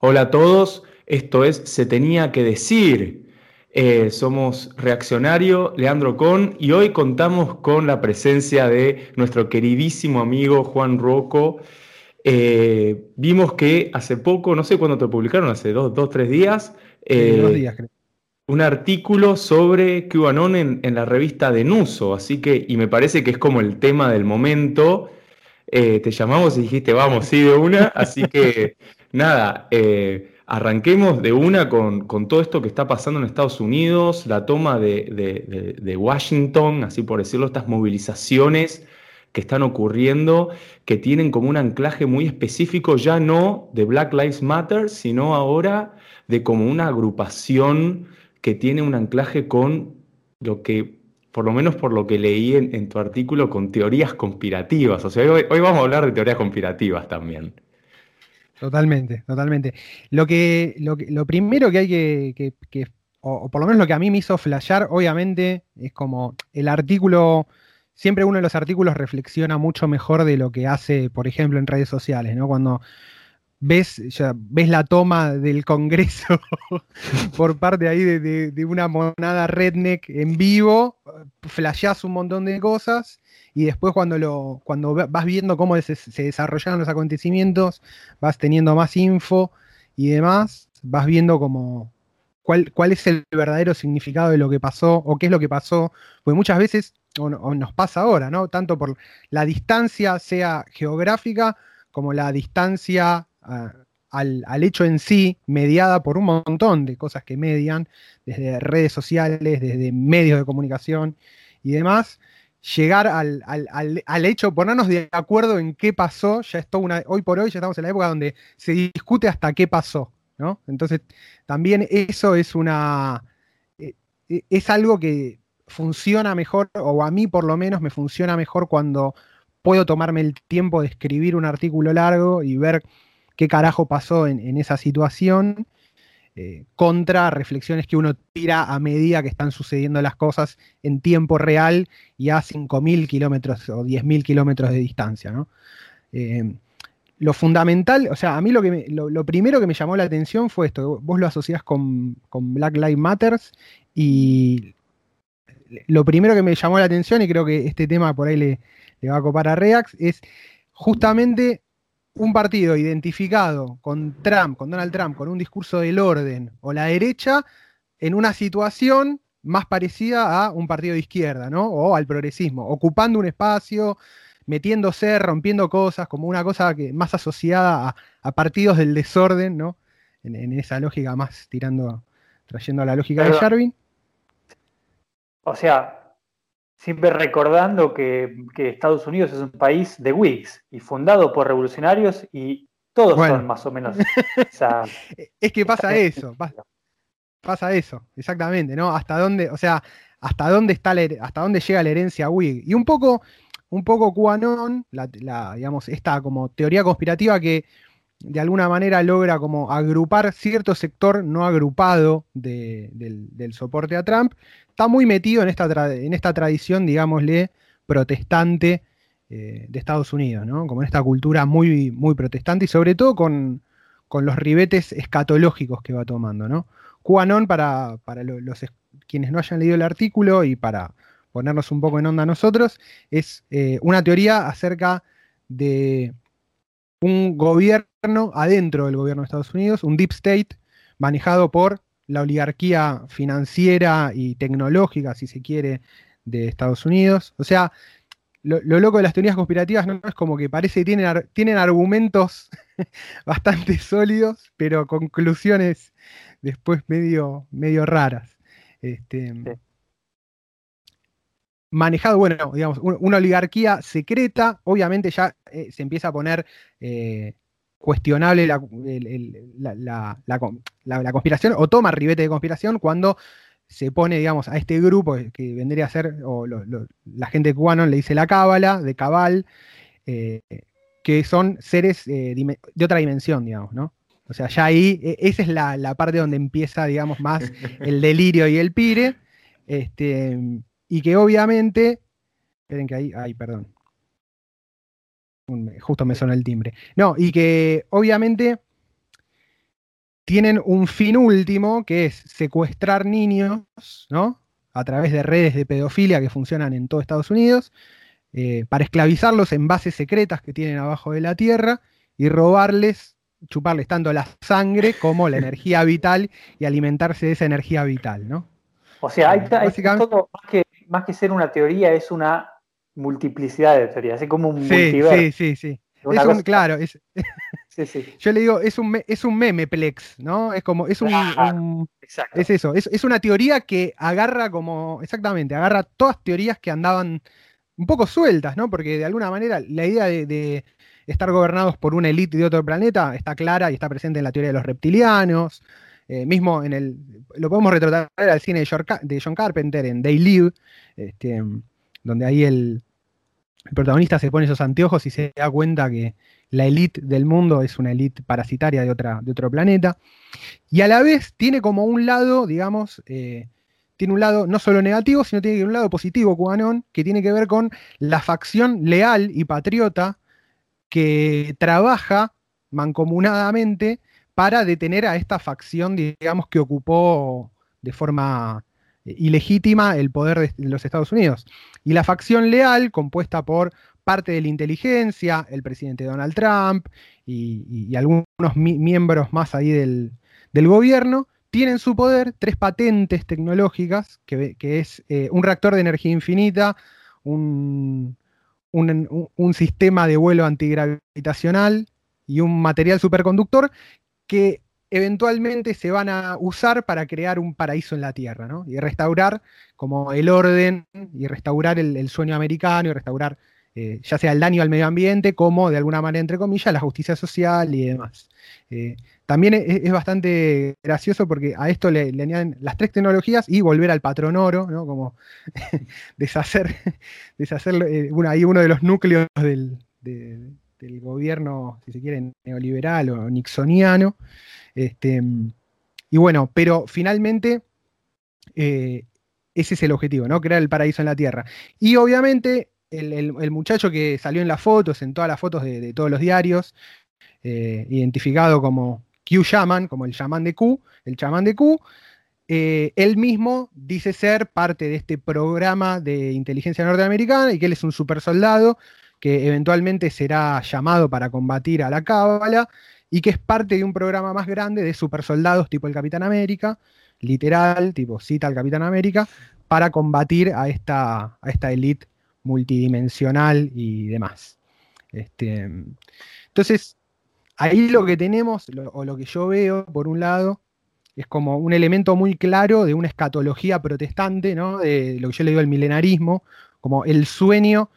Hola a todos, esto es Se tenía que decir. Eh, somos Reaccionario, Leandro Con, y hoy contamos con la presencia de nuestro queridísimo amigo Juan Rocco. Eh, vimos que hace poco, no sé cuándo te publicaron, hace dos, dos tres días, eh, dos días creo. un artículo sobre QAnon en, en, la revista Denuso, así que, y me parece que es como el tema del momento. te llamamos y dijiste, vamos, sí, de una, así que nada. Arranquemos de una con, todo esto que está pasando en Estados Unidos, la toma de, Washington, así por decirlo, estas movilizaciones que están ocurriendo, que tienen como un anclaje muy específico, ya no de Black Lives Matter, sino ahora de como una agrupación que tiene un anclaje con lo que, por lo menos por lo que leí en, tu artículo, con teorías conspirativas. O sea, hoy, vamos a hablar de teorías conspirativas también. Totalmente, totalmente. Lo que, lo, lo primero que hay que, que, o, por lo menos lo que a mí me hizo flashear, obviamente, es como el artículo, siempre uno de los artículos reflexiona mucho mejor de lo que hace, por ejemplo, en redes sociales, ¿no? Cuando ves, ya, ves la toma del Congreso por parte ahí de, de, una monada redneck en vivo, flasheás un montón de cosas y después cuando, lo, cuando vas viendo cómo se, se desarrollaron los acontecimientos, vas teniendo más info y demás, vas viendo como cuál, es el verdadero significado de lo que pasó o qué es lo que pasó, porque muchas veces, o, nos pasa ahora, ¿no? Tanto por la distancia, sea geográfica, como la distancia ah, al, al, hecho en sí, mediada por un montón de cosas que median, desde redes sociales, desde medios de comunicación y demás, llegar al, al, hecho, ponernos de acuerdo en qué pasó, ya es una, hoy por hoy ya estamos en la época donde se discute hasta qué pasó, Entonces, también eso es una, eh, eh, es algo que funciona mejor, o a mí por lo menos me funciona mejor cuando puedo tomarme el tiempo de escribir un artículo largo y ver qué carajo pasó en, esa situación eh, contra reflexiones que uno tira a medida que están sucediendo las cosas en tiempo real y a 5.000 kilómetros o 10.000 kilómetros de distancia. Lo fundamental, o sea, a mí lo, que lo, primero que me llamó la atención fue esto, vos lo asociás con, Black Lives Matters y lo primero que me llamó la atención, y creo que este tema por ahí le, le va a copar a Reax, es justamente un partido identificado con Trump, con Donald Trump, con un discurso del orden o la derecha, en una situación más parecida a un partido de izquierda, ¿no? O al progresismo, ocupando un espacio, metiéndose, rompiendo cosas, como una cosa que más asociada a, partidos del desorden, ¿no? En, esa lógica más tirando, trayendo a la lógica de Jarvin. O sea, siempre recordando que, Estados Unidos es un país de Whigs y fundado por revolucionarios y todos son más o menos. es que pasa eso, pasa, eso, exactamente, ¿no? Hasta dónde, o sea, hasta dónde está hasta dónde llega la herencia Whig. Y un poco, un poco QAnon, la, digamos, esta como teoría conspirativa que de alguna manera logra como agrupar cierto sector no agrupado del, soporte a Trump está muy metido en esta, en esta tradición, digámosle, protestante eh, de Estados Unidos, ¿no? Como en esta cultura muy, muy protestante y sobre todo con, los ribetes escatológicos que va tomando, ¿no? Para, para los, quienes no hayan leído el artículo y para ponernos un poco en onda nosotros, es eh, una teoría acerca de un gobierno adentro del gobierno de Estados Unidos, un deep state manejado por la oligarquía financiera y tecnológica, si se quiere, de Estados Unidos. O sea, lo, loco de las teorías conspirativas no es como que parece que tienen, tienen argumentos bastante sólidos, pero conclusiones después medio, medio raras. Este, Manejado, bueno, digamos, una oligarquía secreta, obviamente ya eh, se empieza a poner eh, cuestionable la, la, conspiración o toma ribete de conspiración cuando se pone, digamos, a este grupo que vendría a ser, o la gente Quanon le dice la cábala, de cabal, eh, que son seres de otra dimensión, digamos, ¿no? O sea, ya ahí, e, esa es la, parte donde empieza, digamos, más el delirio y el pire. Este, y que obviamente. Esperen que ahí. Ay, perdón. Justo me suena el timbre. No, y que obviamente tienen un fin último que es secuestrar niños, ¿no? A través de redes de pedofilia que funcionan en todo Estados Unidos, eh, para esclavizarlos en bases secretas que tienen abajo de la tierra y robarles chuparles tanto la sangre como la energía vital y alimentarse de esa energía vital, ¿no? O sea, hay, todo, más que, ser una teoría, es una multiplicidad de teorías, es como un sí, multiverso. Sí, sí, sí. Es un, claro, yo le digo, es un, es un memeplex, ¿no? Es como, es un, es eso, es, una teoría que agarra como, exactamente, agarra todas teorías que andaban un poco sueltas, ¿no? Porque de alguna manera la idea de estar gobernados por una élite de otro planeta está clara y está presente en la teoría de los reptilianos. Eh, mismo en el. Lo podemos retratar al cine de John Carpenter, en They Live, este, donde ahí el, protagonista se pone esos anteojos y se da cuenta que la élite del mundo es una élite parasitaria de, otra, de otro planeta. Y a la vez tiene como un lado, digamos, eh, tiene un lado no solo negativo, sino tiene un lado positivo, Cubanón, que tiene que ver con la facción leal y patriota que trabaja mancomunadamente para detener a esta facción, digamos, que ocupó de forma eh, ilegítima el poder de los Estados Unidos. Y la facción leal, compuesta por parte de la inteligencia, el presidente Donald Trump y, algunos miembros más ahí del, gobierno, tienen su poder tres patentes tecnológicas, que, es eh, un reactor de energía infinita, un, un, sistema de vuelo antigravitacional y un material superconductor que eventualmente se van a usar para crear un paraíso en la Tierra, ¿no? Y restaurar como el orden y restaurar el, sueño americano y restaurar eh, ya sea el daño al medio ambiente como de alguna manera, entre comillas, la justicia social y demás. Eh, también es, bastante gracioso porque a esto le, añaden las tres tecnologías y volver al patrón oro, ¿no? Como deshacer, deshacer eh, ahí uno de los núcleos del, gobierno, si se quiere, neoliberal o nixoniano. Este, y bueno, pero finalmente eh, ese es el objetivo, ¿no? Crear el paraíso en la Tierra. Y obviamente el, muchacho que salió en las fotos, en todas las fotos de, todos los diarios, eh, identificado como Q Shaman, como el chamán de Q, el chamán de Q, eh, él mismo dice ser parte de este programa de inteligencia norteamericana y que él es un super soldado que eventualmente será llamado para combatir a la cábala y que es parte de un programa más grande de super soldados tipo el Capitán América, literal, tipo cita al Capitán América, para combatir a esta, a esta élite multidimensional y demás. Este, entonces, ahí lo que tenemos, o lo que yo veo, por un lado, es como un elemento muy claro de una escatología protestante, ¿no? de lo que yo le digo el milenarismo, como el sueño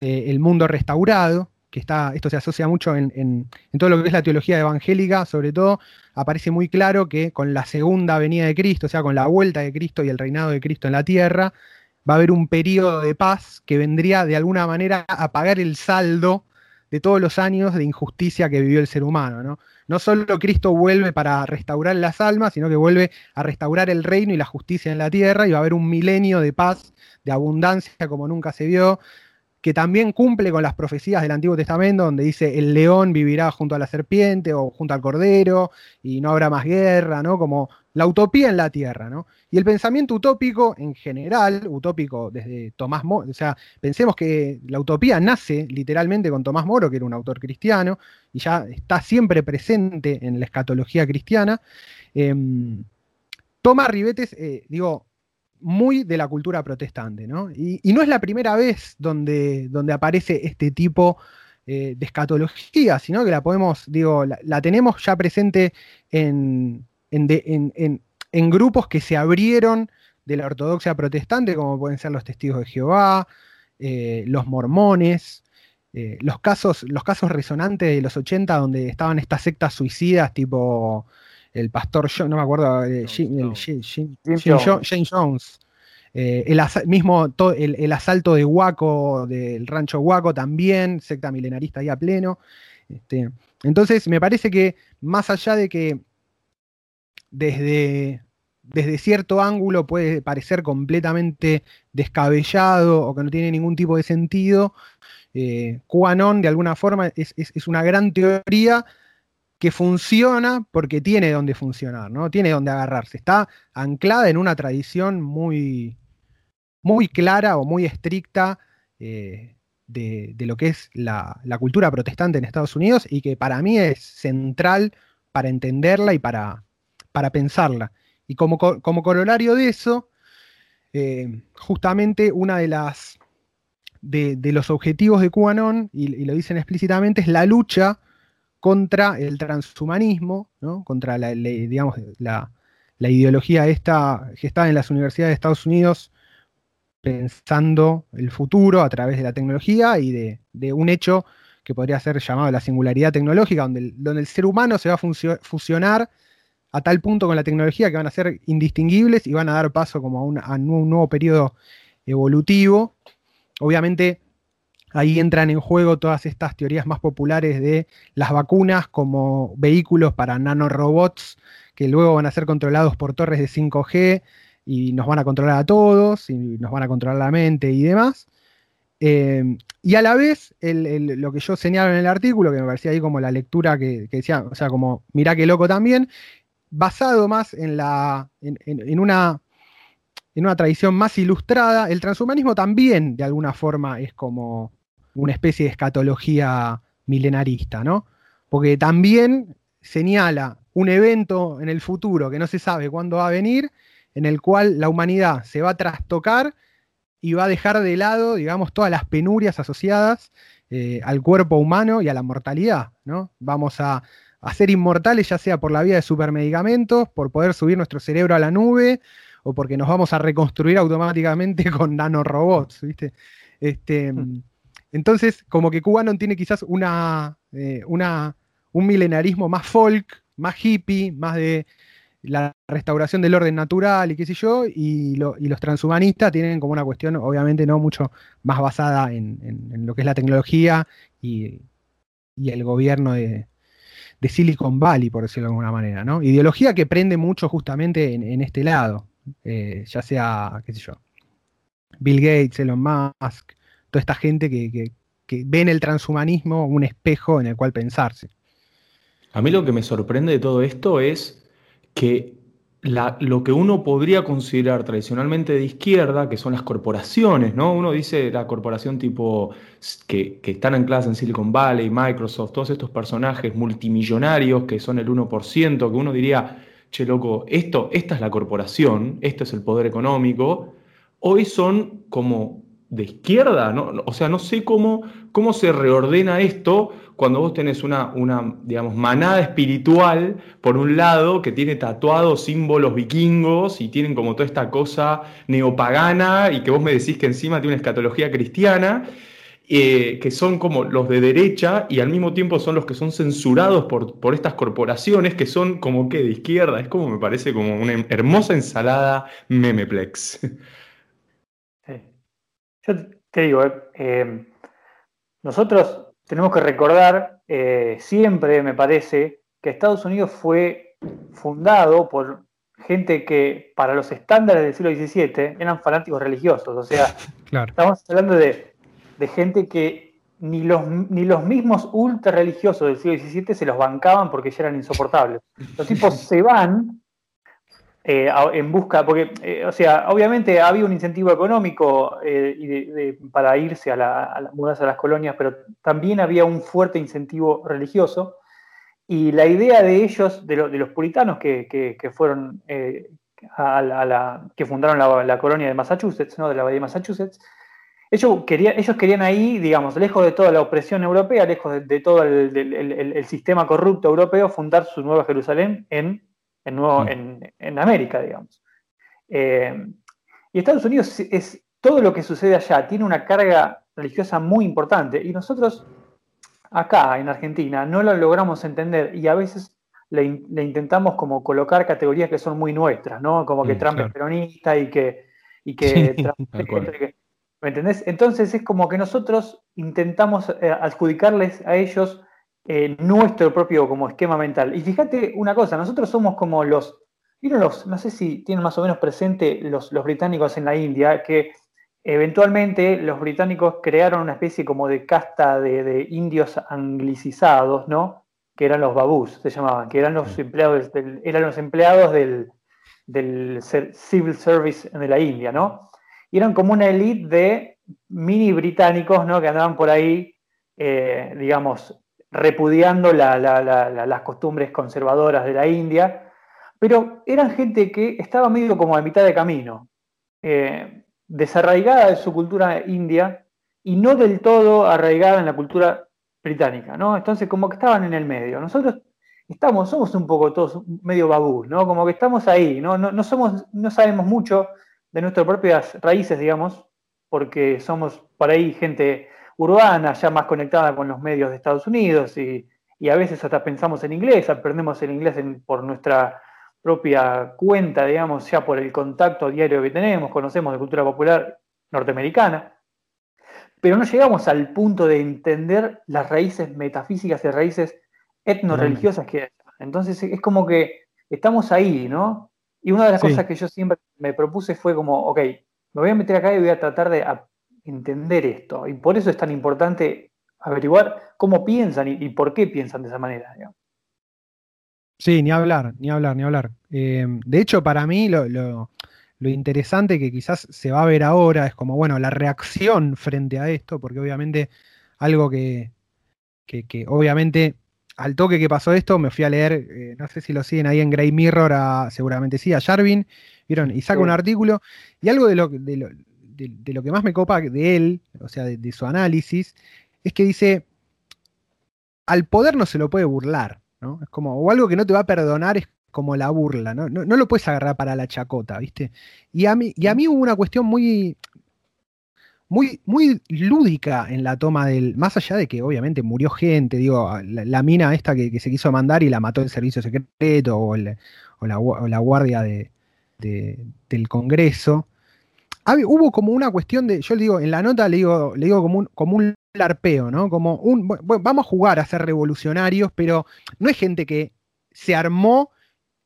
del mundo restaurado, que está, esto se asocia mucho en, todo lo que es la teología evangélica, sobre todo aparece muy claro que con la segunda venida de Cristo, o sea, con la vuelta de Cristo y el reinado de Cristo en la tierra, va a haber un periodo de paz que vendría de alguna manera a pagar el saldo de todos los años de injusticia que vivió el ser humano. ¿no? no solo Cristo vuelve para restaurar las almas, sino que vuelve a restaurar el reino y la justicia en la tierra y va a haber un milenio de paz, de abundancia como nunca se vio, que también cumple con las profecías del Antiguo Testamento, donde dice el león vivirá junto a la serpiente o junto al cordero y no habrá más guerra, ¿no? Como la utopía en la tierra, ¿no? Y el pensamiento utópico en general, utópico desde Tomás Moro, o sea, pensemos que la utopía nace literalmente con Tomás Moro, que era un autor cristiano, y ya está siempre presente en la escatología cristiana. Em, toma ribetes, eh, digo, muy de la cultura protestante, ¿no? Y, no es la primera vez donde, donde aparece este tipo eh, de escatología, sino que la podemos, digo, la, tenemos ya presente en, en, grupos que se abrieron de la ortodoxia protestante, como pueden ser los testigos de Jehová, eh, los mormones, eh, los, casos, los casos resonantes de los 80 donde estaban estas sectas suicidas tipo el pastor, no me acuerdo, eh, James Jones. Eh, el mismo el, asalto de Huaco, del rancho Huaco también, secta milenarista ahí a pleno. Este, entonces, me parece que más allá de que desde, desde cierto ángulo puede parecer completamente descabellado o que no tiene ningún tipo de sentido, eh, QAnon de alguna forma es, una gran teoría que funciona porque tiene donde funcionar, ¿no? Tiene donde agarrarse. Está anclada en una tradición muy, muy clara o muy estricta eh, de, lo que es la, cultura protestante en Estados Unidos y que para mí es central para entenderla y para, para pensarla. Y como, como corolario de eso, eh, justamente una de las de, los objetivos de QAnon, y, lo dicen explícitamente, es la lucha contra el transhumanismo, contra la, digamos, la, ideología esta que está en las universidades de Estados Unidos pensando el futuro a través de la tecnología y de, un hecho que podría ser llamado la singularidad tecnológica, donde el, donde el ser humano se va a fusionar a tal punto con la tecnología que van a ser indistinguibles y van a dar paso como a un, nuevo periodo evolutivo. Obviamente ahí entran en juego todas estas teorías más populares de las vacunas como vehículos para nanorobots que luego van a ser controlados por torres de 5G y nos van a controlar a todos y nos van a controlar la mente y demás. Eh, y a la vez, lo que yo señalo en el artículo, que me parecía ahí como la lectura que, que, decía, o sea, como mirá qué loco también, basado más en, la, en, una, en una tradición más ilustrada, el transhumanismo también de alguna forma es como una especie de escatología milenarista, ¿no? Porque también señala un evento en el futuro que no se sabe cuándo va a venir, en el cual la humanidad se va a trastocar y va a dejar de lado, digamos, todas las penurias asociadas eh, al cuerpo humano y a la mortalidad, ¿no? Vamos a, ser inmortales, ya sea por la vía de supermedicamentos, por poder subir nuestro cerebro a la nube, o porque nos vamos a reconstruir automáticamente con nanorobots, ¿viste? Este, hmm. Entonces, como que Cubanon tiene quizás eh, una, un milenarismo más folk, más hippie, más de la restauración del orden natural y qué sé yo, y, los transhumanistas tienen como una cuestión, obviamente, no mucho más basada en, lo que es la tecnología y el gobierno de, de Silicon Valley, por decirlo de alguna manera, ¿no? Ideología que prende mucho justamente en, este lado, eh, ya sea, qué sé yo, Bill Gates, Elon Musk, toda esta gente que, que, que ve en el transhumanismo un espejo en el cual pensarse. A mí lo que me sorprende de todo esto es que lo que uno podría considerar tradicionalmente de izquierda, que son las corporaciones, ¿no? Uno dice la corporación tipo que, que están ancladas en Silicon Valley, Microsoft, todos estos personajes multimillonarios que son el 1%, que uno diría, che loco, esto, esta es la corporación, esto es el poder económico, hoy son como de izquierda, ¿no? o sea, no sé cómo, cómo se reordena esto cuando vos tenés una, una, digamos, manada espiritual, por un lado, que tiene tatuados símbolos vikingos y tienen como toda esta cosa neopagana y que vos me decís que encima tiene una escatología cristiana, eh, que son como los de derecha y al mismo tiempo son los que son censurados por, por estas corporaciones que son como que de izquierda. Es como me parece como una hermosa ensalada memeplex. Yo te digo, eh, nosotros tenemos que recordar eh, siempre, me parece, que Estados Unidos fue fundado por gente que para los estándares del siglo XVII eran fanáticos religiosos. O sea, estamos hablando de, gente que ni los, ni los mismos ultra religiosos del siglo XVII se los bancaban porque ya eran insoportables. Los tipos se van eh, en busca, porque, eh, o sea, obviamente había un incentivo económico eh, para irse a, la, a, mudarse a las colonias, pero también había un fuerte incentivo religioso. Y la idea de ellos, de, los puritanos que, fueron a que fundaron la, colonia de Massachusetts, ¿no? de la bahía de Massachusetts, ellos, ellos querían ahí, digamos, lejos de toda la opresión europea, lejos de, todo el sistema corrupto europeo, fundar su nueva Jerusalén en en, América, digamos. Eh, y Estados Unidos es todo lo que sucede allá, tiene una carga religiosa muy importante y nosotros acá en Argentina no lo logramos entender y a veces le, intentamos como colocar categorías que son muy nuestras, ¿no? Como que Trump es peronista y que, y que, ¿Me entendés? Entonces es como que nosotros intentamos eh, adjudicarles a ellos eh, nuestro propio como esquema mental. Y fíjate una cosa, nosotros somos como los, los, no sé si tienen más o menos presente los, los británicos en la India, que eventualmente los británicos crearon una especie como de casta de, indios anglicizados, ¿no? Que eran los babús, se llamaban, que eran los empleados del, eran los empleados del, del civil service de la India, ¿no? Y eran como una élite de mini británicos, ¿no? Que andaban por ahí, eh, digamos, repudiando las costumbres conservadoras de la India, pero eran gente que estaba medio como a mitad de camino, eh, desarraigada de su cultura india y no del todo arraigada en la cultura británica, ¿no? Entonces como que estaban en el medio. Nosotros estamos, somos un poco todos medio babús, ¿no? Como que estamos ahí, ¿no? No, somos, no sabemos mucho de nuestras propias raíces, digamos, porque somos por ahí gente urbana, ya más conectada con los medios de Estados Unidos y, a veces hasta pensamos en inglés, aprendemos el inglés por nuestra propia cuenta, digamos, ya por el contacto diario que tenemos, conocemos de cultura popular norteamericana, pero no llegamos al punto de entender las raíces metafísicas y raíces etno-religiosas que hay. Entonces es como que estamos ahí, ¿no? Y una de las cosas que yo siempre me propuse fue como, ok, me voy a meter acá y voy a tratar de entender esto. Y por eso es tan importante averiguar cómo piensan y, por qué piensan de esa manera. Sí, ni hablar, ni hablar, ni hablar. Eh, de hecho, para mí lo, interesante que quizás se va a ver ahora es como, bueno, la reacción frente a esto, porque obviamente algo que, que, obviamente al toque que pasó esto, me fui a leer, eh, no sé si lo siguen ahí en Grey Mirror, seguramente sí, a Jarvin, ¿vieron? Y saca un artículo, y algo de lo, de lo, de, lo que más me copa de él, o sea, de, su análisis, es que dice, al poder no se lo puede burlar, ¿no? Es como, o algo que no te va a perdonar es como la burla, ¿no? No, lo puedes agarrar para la chacota, ¿viste? Y a mí, y a mí hubo una cuestión muy, muy, muy lúdica en la toma del. Más allá de que obviamente murió gente, digo, la, mina esta que, se quiso mandar y la mató el servicio secreto o, la, guardia del Congreso hubo como una cuestión de, yo le digo, en la nota le digo, le digo como un, como un larpeo, ¿no? Como un, vamos a jugar a ser revolucionarios, pero no es gente que se armó,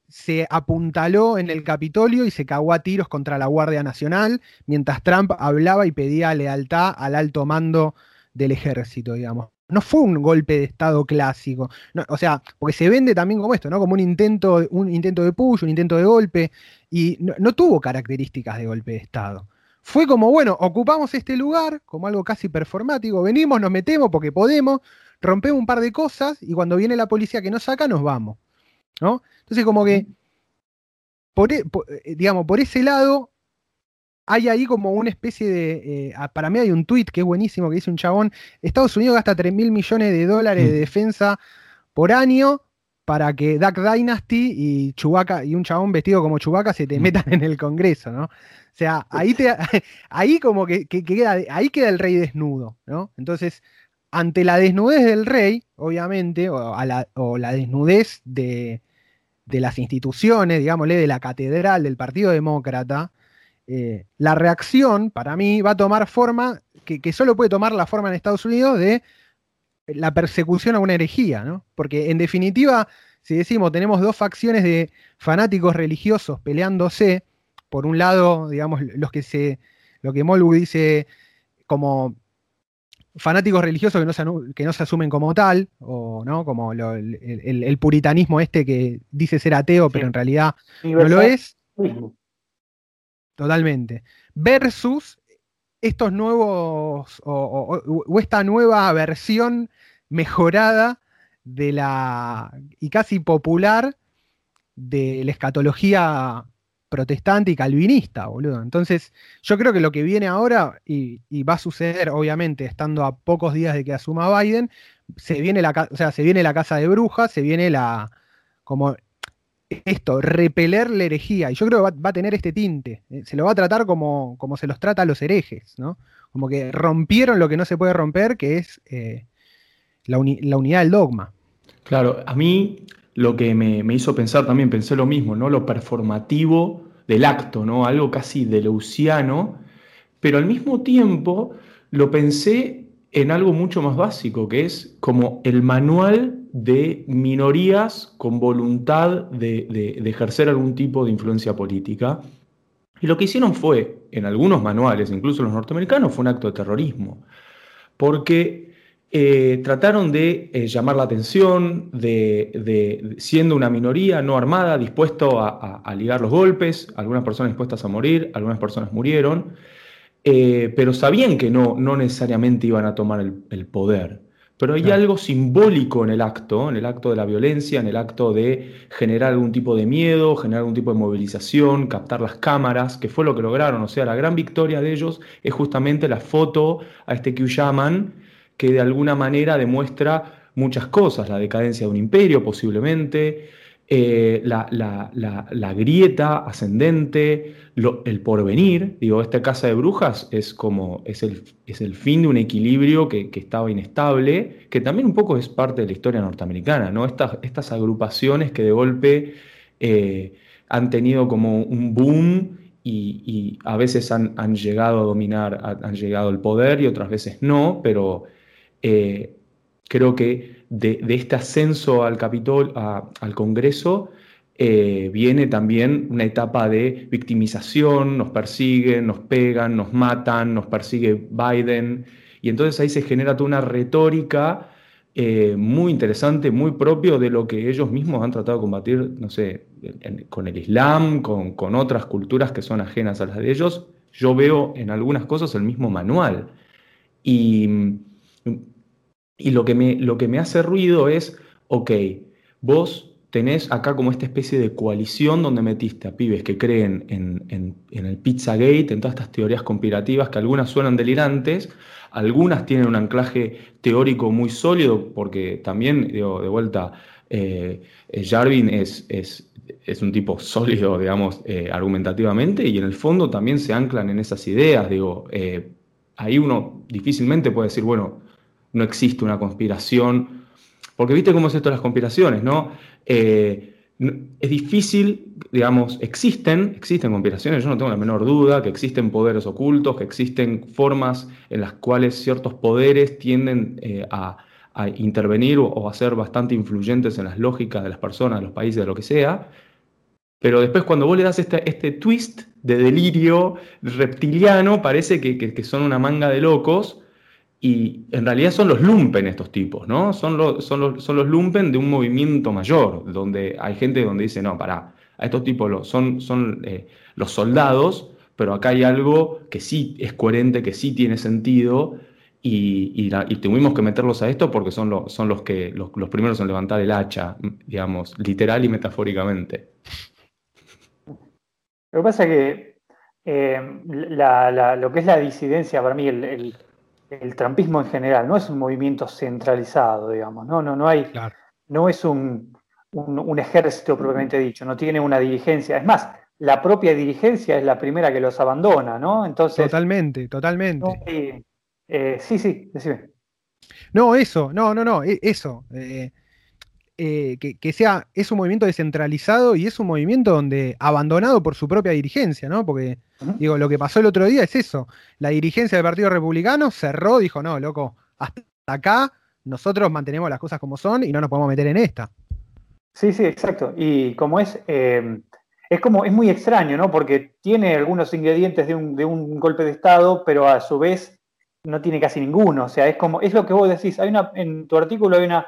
se apuntaló en el Capitolio y se cagó a tiros contra la Guardia Nacional, mientras Trump hablaba y pedía lealtad al alto mando del ejército, digamos. No fue un golpe de Estado clásico. o sea, porque se vende también como esto, ¿no? Como un intento, un intento de push, un intento de golpe, y no tuvo características de golpe de Estado. Fue como, bueno, ocupamos este lugar como algo casi performático, venimos, nos metemos porque podemos, rompemos un par de cosas y cuando viene la policía que nos saca, nos vamos. ¿no? Entonces, como que, por, e, eh, digamos, por ese lado, hay ahí como una especie de. Eh, para mí hay un tweet que es buenísimo que dice un chabón: Estados Unidos gasta 3 mil millones de dólares de mm. defensa por año para que Duck Dynasty y Chewbacca y un chabón vestido como Chewbacca se te mm. metan en el Congreso, ¿no? O sea, ahí, te, ahí como que, queda, ahí queda el rey desnudo, ¿no? Entonces, ante la desnudez del rey, obviamente, o, la, desnudez de, las instituciones, digámosle, de la catedral del Partido Demócrata, eh, la reacción, para mí, va a tomar forma, que, que, solo puede tomar la forma en Estados Unidos de la persecución a una herejía, ¿no? Porque en definitiva, si decimos, tenemos dos facciones de fanáticos religiosos peleándose, por un lado, digamos, los que se, lo que Molgu dice como fanáticos religiosos que no se, que no se asumen como tal, o no, como el, puritanismo este que dice ser ateo, pero en realidad no lo es. Totalmente. Versus estos nuevos, o, esta nueva versión mejorada de la, y casi popular, de la escatología protestante y calvinista, boludo. Entonces, yo creo que lo que viene ahora, y, va a suceder, obviamente, estando a pocos días de que asuma Biden, se viene la, o sea, se viene la casa de brujas, se viene la, como esto, repeler la herejía. Y yo creo que va, a tener este tinte. Eh, se lo va a tratar como, como se los trata a los herejes, ¿no? Como que rompieron lo que no se puede romper, que es eh, la, unidad del dogma. Claro, a mí lo que me, hizo pensar también, pensé lo mismo, ¿no? Lo performativo del acto, ¿no? Algo casi de leuciano, pero al mismo tiempo lo pensé en algo mucho más básico, que es como el manual de minorías con voluntad de, ejercer algún tipo de influencia política. Y lo que hicieron fue, en algunos manuales, incluso los norteamericanos, fue un acto de terrorismo, porque eh, trataron de eh, llamar la atención, de, siendo una minoría no armada, dispuesto a ligar los golpes, algunas personas dispuestas a morir, algunas personas murieron, eh, pero sabían que no, no necesariamente iban a tomar el, poder. Pero hay algo simbólico en el acto, en el acto de la violencia, en el acto de generar algún tipo de miedo, generar algún tipo de movilización, captar las cámaras, que fue lo que lograron. O sea, la gran victoria de ellos es justamente la foto a este Kyuyaman, que de alguna manera demuestra muchas cosas, la decadencia de un imperio posiblemente, eh, la, grieta ascendente, el porvenir. Digo, esta casa de brujas es como es el, es el fin de un equilibrio que, estaba inestable, que también un poco es parte de la historia norteamericana, ¿no? Estas, estas agrupaciones que de golpe eh, han tenido como un boom y, a veces han, llegado a dominar, han llegado al poder y otras veces no, pero eh, creo que de, este ascenso al Capitol, al Congreso, eh, viene también una etapa de victimización, nos persiguen, nos pegan, nos matan, nos persigue Biden, y entonces ahí se genera toda una retórica eh, muy interesante, muy propio de lo que ellos mismos han tratado de combatir, no sé, con el Islam, con, con otras culturas que son ajenas a las de ellos. Yo veo en algunas cosas el mismo manual. Y y lo que me, lo que me hace ruido es, ok, vos tenés acá como esta especie de coalición donde metiste a pibes que creen en, en, en, el Pizzagate, en todas estas teorías conspirativas que algunas suenan delirantes, algunas tienen un anclaje teórico muy sólido, porque también, digo, de vuelta, eh, eh, Jarvin es, es, es, un tipo sólido, digamos, eh, argumentativamente, y en el fondo también se anclan en esas ideas, digo, ahí uno difícilmente puede decir, bueno, no existe una conspiración, porque viste cómo es esto de las conspiraciones, ¿no? Eh, es difícil, digamos, existen, existen conspiraciones, yo no tengo la menor duda, que existen poderes ocultos, que existen formas en las cuales ciertos poderes tienden eh, a, intervenir o, a ser bastante influyentes en las lógicas de las personas, de los países, de lo que sea. Pero después cuando vos le das este, este twist de delirio reptiliano, parece que, que son una manga de locos y en realidad son los lumpen estos tipos, ¿no? Son los, son los, son los lumpen de un movimiento mayor, donde hay gente donde dice, no, pará, a estos tipos son, son eh, los soldados, pero acá hay algo que sí es coherente, que sí tiene sentido, y, tuvimos que meterlos a esto porque son, los, son los, que, los, primeros en levantar el hacha, digamos, literal y metafóricamente. Lo que pasa es que eh, lo que es la disidencia, para mí, el trampismo en general no es un movimiento centralizado, digamos, no, no, no hay, no es un, ejército propiamente dicho, no tiene una dirigencia. Es más, la propia dirigencia es la primera que los abandona, ¿no? Entonces. Totalmente, totalmente. Eh, sí, sí, decime. No, eso, no, no, no, e, eso. Eh, eh, que, sea, es un movimiento descentralizado y es un movimiento donde abandonado por su propia dirigencia, ¿no? Porque, digo, lo que pasó el otro día es eso. La dirigencia del Partido Republicano cerró, dijo, no, loco, hasta acá nosotros mantenemos las cosas como son y no nos podemos meter en esta. Sí, sí, exacto. Y como es, eh, es como, es muy extraño, ¿no? Porque tiene algunos ingredientes de un, de un golpe de Estado, pero a su vez no tiene casi ninguno. O sea, es como, es lo que vos decís. Hay una, en tu artículo hay una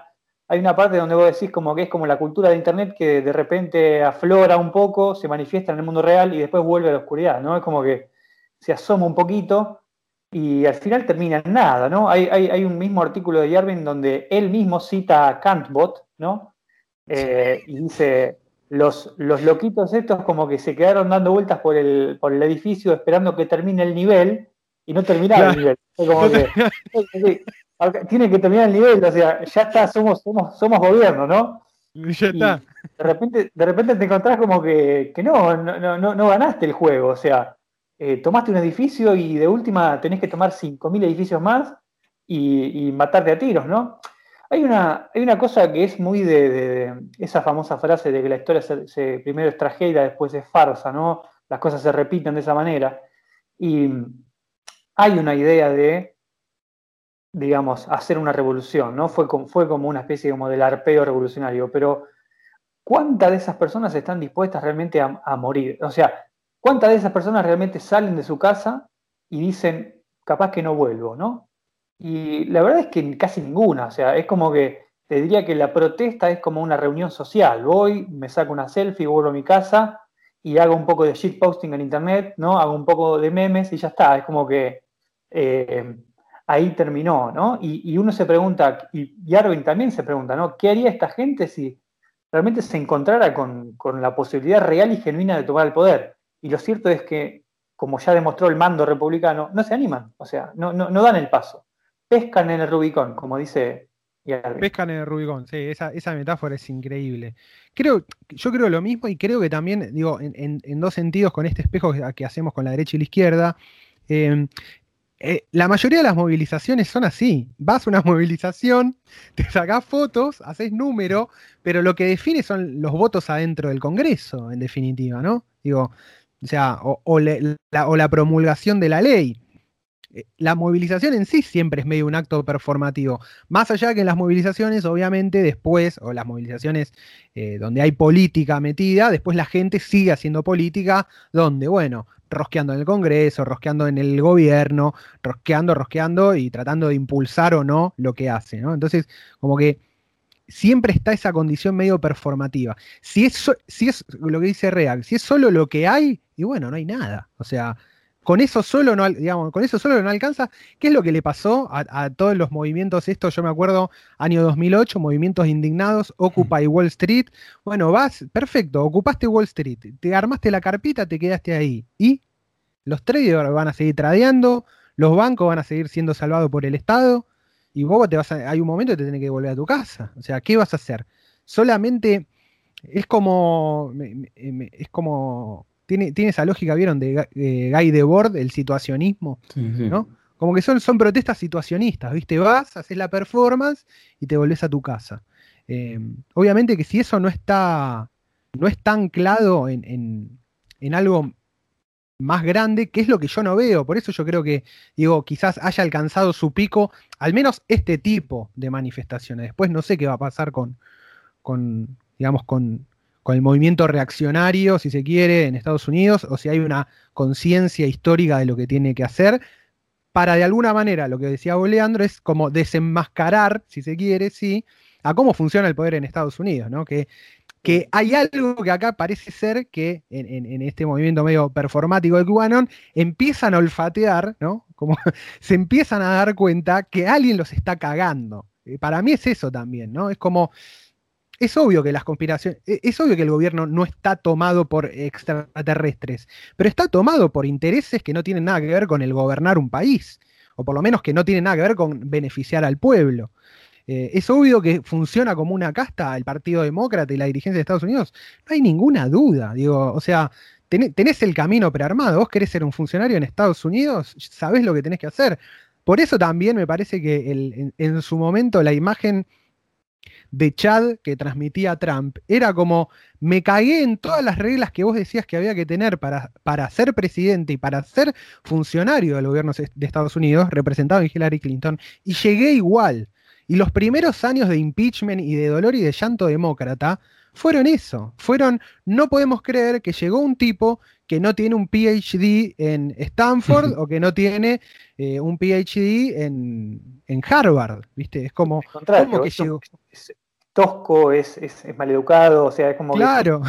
hay una parte donde vos decís como que es como la cultura de Internet que de repente aflora un poco, se manifiesta en el mundo real y después vuelve a la oscuridad, ¿no? Es como que se asoma un poquito y al final termina en nada, ¿no? Hay, un mismo artículo de Yarvin donde él mismo cita a Kantbot, ¿no? Eh, y dice, los, los loquitos estos como que se quedaron dando vueltas por el, por el edificio esperando que termine el nivel y no terminaba el nivel. Como que, tiene que terminar el nivel, o sea, ya está, somos, somos, somos gobierno, ¿no? Ya está. de repente, de repente te encontrás como que, no, no, no, no ganaste el juego, o sea, eh, tomaste un edificio y de última tenés que tomar 5.000 edificios más y, matarte a tiros, ¿no? Hay una, hay una cosa que es muy de, esa famosa frase de que la historia se, primero es tragedia, después es farsa, ¿no? Las cosas se repiten de esa manera. Y hay una idea de digamos, hacer una revolución, ¿no? Fue fue como una especie como del arpeo revolucionario, pero ¿cuántas de esas personas están dispuestas realmente a, a morir? O sea, ¿cuántas de esas personas realmente salen de su casa y dicen, capaz que no vuelvo, ¿no? Y la verdad es que casi ninguna, o sea, es como que te diría que la protesta es como una reunión social. Voy, me saco una selfie, vuelvo a mi casa y hago un poco de shitposting en internet, ¿no? Hago un poco de memes y ya está. Es como que eh, ahí terminó, ¿no? Y, uno se pregunta, y, Arvin también se pregunta, ¿no? ¿Qué haría esta gente si realmente se encontrara con, con la posibilidad real y genuina de tomar el poder? Y lo cierto es que, como ya demostró el mando republicano, no se animan, o sea, no, no, dan el paso. Pescan en el Rubicón, como dice Pescan en el Rubicón, sí, esa, metáfora es increíble. Creo, yo creo lo mismo y creo que también, digo, en, dos sentidos con este espejo que, hacemos con la derecha y la izquierda, em, eh, la mayoría de las movilizaciones son así. Vas a una movilización, te sacás fotos, haces número, pero lo que define son los votos adentro del Congreso, en definitiva, ¿no? Digo, o sea, o la promulgación de la ley. Eh, la movilización en sí siempre es medio un acto performativo. Más allá que en las movilizaciones, obviamente, después, o las movilizaciones eh, donde hay política metida, después la gente sigue haciendo política, donde, bueno, rosqueando en el Congreso, rosqueando en el gobierno, rosqueando, rosqueando y tratando de impulsar o no lo que hace, ¿no? Entonces, como que siempre está esa condición medio performativa. Si es, si es lo que dice Real, si es solo lo que hay, y bueno, no hay nada. O sea, con eso solo no, digamos, con eso solo no alcanza. ¿Qué es lo que le pasó a, todos los movimientos estos? Yo me acuerdo, año 2008, movimientos indignados, Occupy Wall Street. Bueno, vas, perfecto, ocupaste Wall Street, te armaste la carpita, te quedaste ahí. Y los traders van a seguir tradeando, los bancos van a seguir siendo salvados por el Estado, y vos te vas hay un momento que te tenés que volver a tu casa. O sea, ¿qué vas a hacer? Solamente es como, es como tiene, esa lógica, ¿vieron? De, Guy Debord, el situacionismo, ¿no? Como que son, son protestas situacionistas, ¿viste? Vas, haces la performance y te volvés a tu casa. Eh, obviamente que si eso no está, no está anclado en, en, algo más grande, que es lo que yo no veo. Por eso yo creo que, digo, quizás haya alcanzado su pico, al menos este tipo de manifestaciones. Después no sé qué va a pasar con, con digamos, con, con el movimiento reaccionario, si se quiere, en Estados Unidos, o si hay una conciencia histórica de lo que tiene que hacer, para de alguna manera, lo que decía Leandro, es como desenmascarar, si se quiere, sí, a cómo funciona el poder en Estados Unidos, ¿no? Que, que hay algo que acá parece ser que en, este movimiento medio performático de QAnon empiezan a olfatear, ¿no? Como se empiezan a dar cuenta que alguien los está cagando. Eh, para mí es eso también, ¿no? Es como, es obvio que las conspiraciones, es obvio que el gobierno no está tomado por extraterrestres, pero está tomado por intereses que no tienen nada que ver con el gobernar un país, o por lo menos que no tienen nada que ver con beneficiar al pueblo. Eh, es obvio que funciona como una casta el Partido Demócrata y la dirigencia de Estados Unidos. No hay ninguna duda. Digo, o sea, tenés el camino prearmado. Vos querés ser un funcionario en Estados Unidos, sabés lo que tenés que hacer. Por eso también me parece que en su momento la imagen de Chad que transmitía Trump. Era como, me cagué en todas las reglas que vos decías que había que tener para, para ser presidente y para ser funcionario del gobierno de Estados Unidos, representado en Hillary Clinton, y llegué igual. Y los primeros años de impeachment y de dolor y de llanto demócrata fueron eso. Fueron, no podemos creer que llegó un tipo que no tiene un PhD en Stanford o que no tiene eh, un PhD en, Harvard. ¿Viste? Es como, ¿cómo que llegó? Tosco, es, es, es maleducado, o sea, es como. Claro.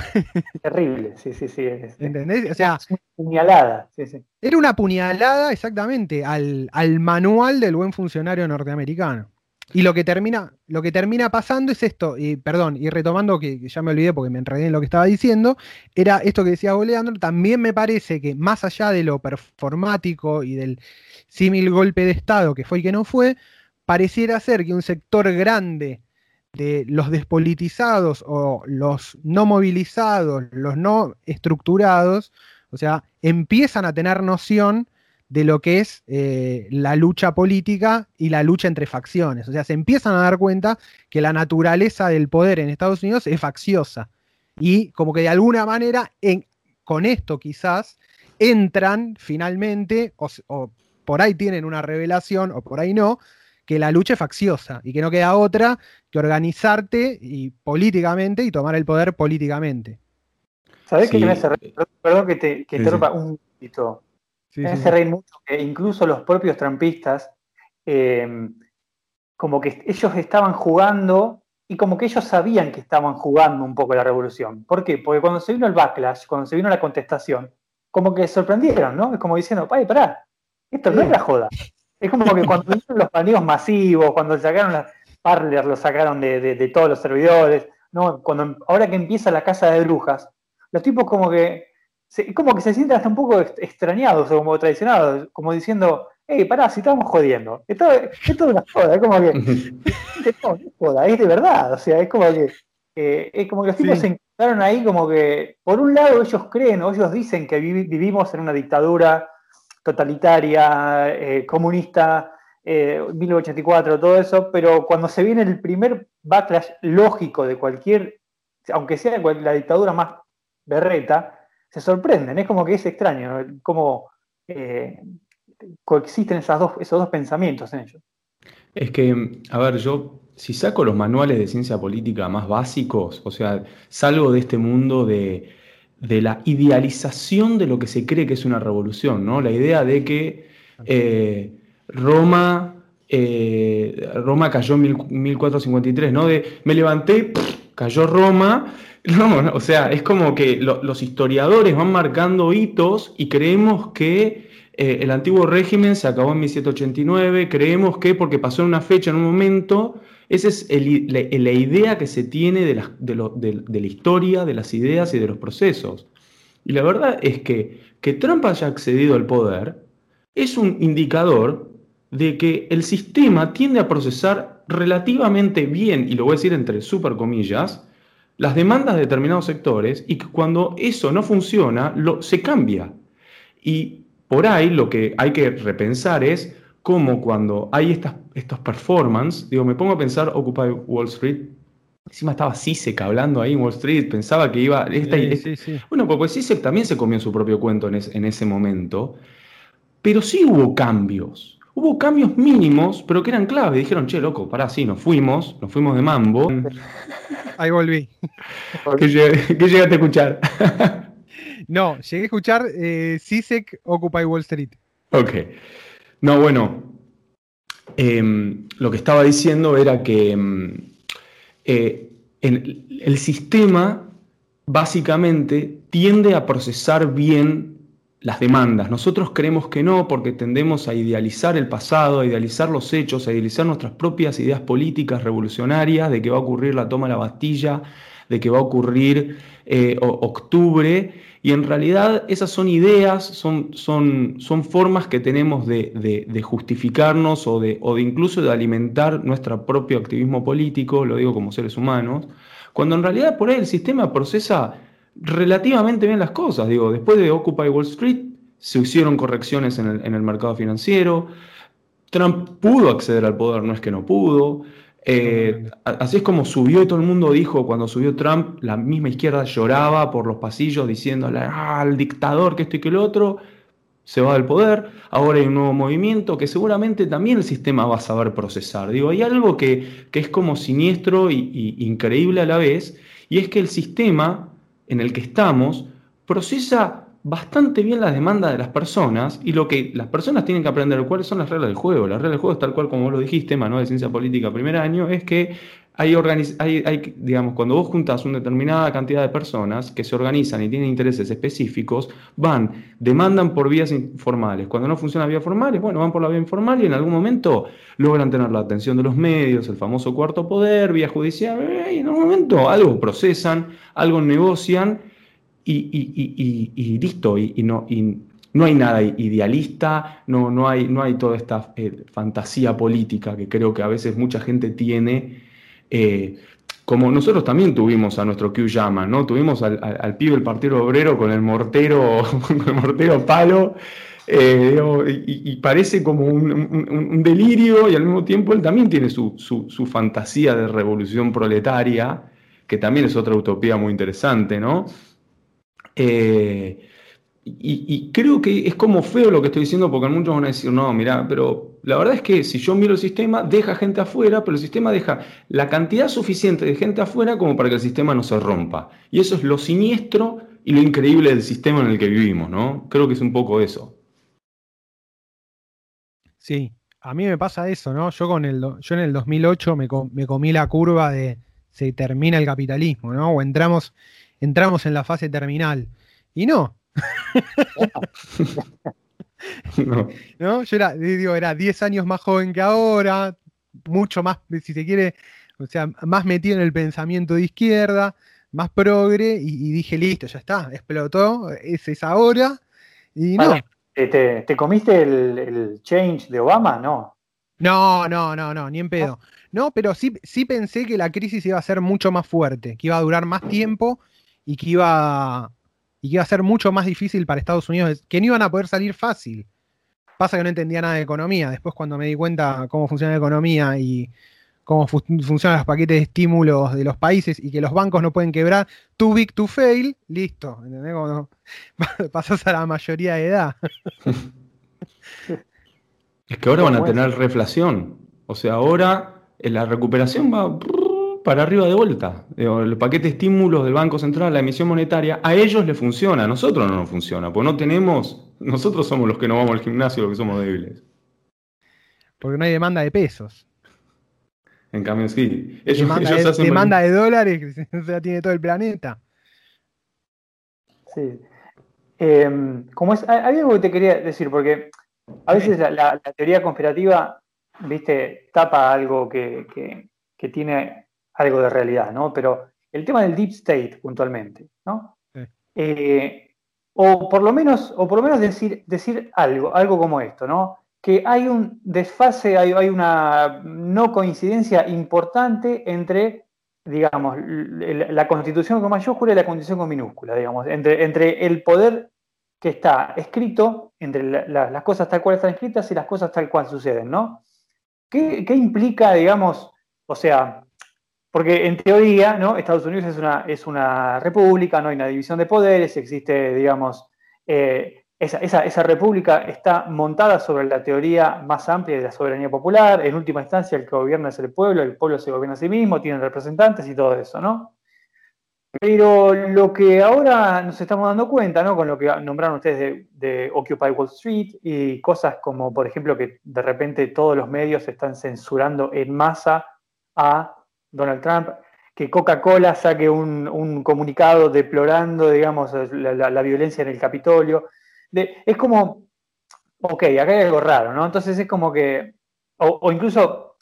terrible, sí, sí, sí. ¿Entendés? O sea. una puñalada, sí, sí. Era una puñalada exactamente al, al manual del buen funcionario norteamericano. Y lo que termina, lo que termina pasando es esto, y perdón, y retomando que, ya me olvidé porque me enredé en lo que estaba diciendo, era esto que decía Leandro, también me parece que más allá de lo performático y del símil golpe de Estado que fue y que no fue, pareciera ser que un sector grande de los despolitizados o los no movilizados, los no estructurados, o sea, empiezan a tener noción de lo que es eh, la lucha política y la lucha entre facciones. O sea, se empiezan a dar cuenta que la naturaleza del poder en Estados Unidos es facciosa. Y como que de alguna manera, con esto quizás, entran finalmente, o por ahí tienen una revelación, o por ahí no, que la lucha es facciosa y que no queda otra que organizarte y políticamente y tomar el poder políticamente. ¿Sabés qué me hace reír? Perdón que te que interrumpa un poquito. me hace reír mucho que incluso los propios trampistas, eh, como que ellos estaban jugando y como que ellos sabían que estaban jugando un poco la revolución. ¿Por qué? Porque cuando se vino el backlash, cuando se vino la contestación, como que sorprendieron, ¿no? Es como diciendo, ¡ay, pará! Esto no es la joda. Es como que cuando vinieron los paneos masivos, cuando sacaron las Parler, lo sacaron de, todos los servidores, ¿no? Cuando, ahora que empieza la casa de brujas, los tipos como que se, como que se sienten hasta un poco extrañados o como traicionados, como diciendo, hey, pará, si estamos jodiendo. Esto, esto es una joda, es como que. no, es joda, es de verdad. O sea, es como que. Eh, es como que los tipos se encontraron ahí como que, por un lado, ellos creen o ellos dicen que vivimos en una dictadura totalitaria, eh, comunista, eh, 1984, todo eso, pero cuando se viene el primer backlash lógico de cualquier, aunque sea la dictadura más berreta, se sorprenden, es como que es extraño, como eh, coexisten esas dos, esos dos pensamientos en ellos. Es que, a ver, yo si saco los manuales de ciencia política más básicos, o sea, salgo de este mundo de, la idealización de lo que se cree que es una revolución, ¿no? La idea de que eh, Roma, eh, Roma cayó en 1453, ¿no? De me levanté, cayó Roma. No, o sea, es como que los historiadores van marcando hitos y creemos que eh, el antiguo régimen se acabó en 1789, creemos que porque pasó en una fecha, en un momento, esa es la, idea que se tiene de la, historia, de las ideas y de los procesos. Y la verdad es que que Trump haya accedido al poder es un indicador de que el sistema tiende a procesar relativamente bien, y lo voy a decir entre super comillas, las demandas de determinados sectores y que cuando eso no funciona, lo, se cambia. Y por ahí lo que hay que repensar es cómo cuando hay estas, estos performances, digo, me pongo a pensar Occupy Wall Street, encima estaba Sisek hablando ahí en Wall Street, pensaba que iba... Esta, Bueno, pues Sisek también se comió su propio cuento en, en ese momento, pero sí hubo cambios. Hubo cambios mínimos, pero que eran clave. Dijeron, che, loco, pará, sí, nos fuimos, nos fuimos de mambo. Ahí volví. ¿Qué, llegaste a escuchar? No, llegué a escuchar eh, Occupy Wall Street. Ok. No, bueno. Em, lo que estaba diciendo era que em, eh, el sistema básicamente tiende a procesar bien las demandas. Nosotros creemos que no porque tendemos a idealizar el pasado, a idealizar los hechos, a idealizar nuestras propias ideas políticas revolucionarias de que va a ocurrir la toma de la Bastilla, de que va a ocurrir eh, octubre, y en realidad esas son ideas, son, son, son formas que tenemos de, justificarnos o de, o de incluso de alimentar nuestro propio activismo político, lo digo como seres humanos, cuando en realidad por ahí el sistema procesa relativamente bien las cosas. Digo, después de Occupy Wall Street se hicieron correcciones en el, en el mercado financiero, Trump pudo acceder al poder, no es que no pudo. Eh, así es como subió y todo el mundo dijo, cuando subió Trump, la misma izquierda lloraba por los pasillos diciéndole ah, al dictador que esto y que el otro, se va del poder, ahora hay un nuevo movimiento que seguramente también el sistema va a saber procesar. Digo, hay algo que, es como siniestro y, increíble a la vez, y es que el sistema en el que estamos procesa bastante bien las demandas de las personas y lo que las personas tienen que aprender cuáles son las reglas del juego. Las reglas del juego es tal cual como vos lo dijiste, Manuel de Ciencia Política primer año, es que hay, hay, hay, digamos, cuando vos juntas una determinada cantidad de personas que se organizan y tienen intereses específicos, van, demandan por vías informales. Cuando no funcionan vías formales, bueno, van por la vía informal y en algún momento logran tener la atención de los medios, el famoso cuarto poder, vía judicial, y en algún momento algo procesan, algo negocian y, listo, y, no, no hay nada idealista, no, no, hay, no hay toda esta eh, fantasía política que creo que a veces mucha gente tiene. Eh, como nosotros también tuvimos a nuestro Q ¿no? Tuvimos al, al, pibe del Partido Obrero con el mortero, con el mortero palo, eh, y, parece como un, delirio, y al mismo tiempo él también tiene su, su, fantasía de revolución proletaria, que también es otra utopía muy interesante, ¿no? Eh, y, creo que es como feo lo que estoy diciendo porque muchos van a decir, no, mira, pero La verdad es que si yo miro el sistema, deja gente afuera, pero el sistema deja la cantidad suficiente de gente afuera como para que el sistema no se rompa. Y eso es lo siniestro y lo increíble del sistema en el que vivimos, ¿no? Creo que es un poco eso. Sí, a mí me pasa eso, ¿no? Yo, con el, yo en el 2008 me, me comí la curva de se termina el capitalismo, ¿no? O entramos, entramos en la fase terminal. Y no. no. Yo era, digo, era 10 años más joven que ahora, mucho más, si se quiere, o sea, más metido en el pensamiento de izquierda, más progre, y, dije, listo, ya está, explotó, es esa hora, y no. ¿Te, comiste el, change de Obama? No. No, no, no, no, ni en pedo. No, pero sí, sí pensé que la crisis iba a ser mucho más fuerte, que iba a durar más tiempo y que iba, y que iba a ser mucho más difícil para Estados Unidos, que no iban a poder salir fácil. Pasa que no entendía nada de economía. Después cuando me di cuenta cómo funciona la economía y cómo funcionan los paquetes de estímulos de los países y que los bancos no pueden quebrar, too big to fail, listo. ¿Entendés? pasas a la mayoría de edad. Es que ahora van a tener reflación. O sea, ahora eh, la recuperación va para arriba de vuelta. El paquete de estímulos del Banco Central, la emisión monetaria, a ellos les funciona, a nosotros no nos funciona, porque no tenemos, nosotros somos los que no vamos al gimnasio, los que somos débiles. Porque no hay demanda de pesos. En cambio, sí. Ellos, demanda, de, demanda de dólares, se tiene todo el planeta. Sí. Em, como es, hay algo que te quería decir, porque a veces la, teoría conspirativa, viste, tapa algo que, tiene algo de realidad, ¿no? Pero el tema del deep state, puntualmente, ¿no? Eh, o por lo menos, o por lo menos decir, decir algo, algo como esto, ¿no? Que hay un desfase, hay, hay una no coincidencia importante entre digamos, la constitución con mayúscula y la constitución con minúscula, digamos, entre, entre el poder que está escrito entre las cosas tal cual están escritas y las cosas tal cual suceden, ¿no? ¿Qué, implica, digamos, o sea, porque en teoría, ¿no? Estados Unidos es una, es una república, no hay una división de poderes, existe, digamos, eh, esa, esa, república está montada sobre la teoría más amplia de la soberanía popular, en última instancia el que gobierna es el pueblo, el pueblo se gobierna a sí mismo, tienen representantes y todo eso, ¿no? Pero lo que ahora nos estamos dando cuenta, ¿no? Con lo que nombraron ustedes de, Occupy Wall Street y cosas como, por ejemplo, que de repente todos los medios están censurando en masa a Donald Trump, que Coca-Cola saque un, comunicado deplorando, digamos, la, violencia en el Capitolio. es como, ok, acá hay algo raro, ¿no? Entonces es como que, o, incluso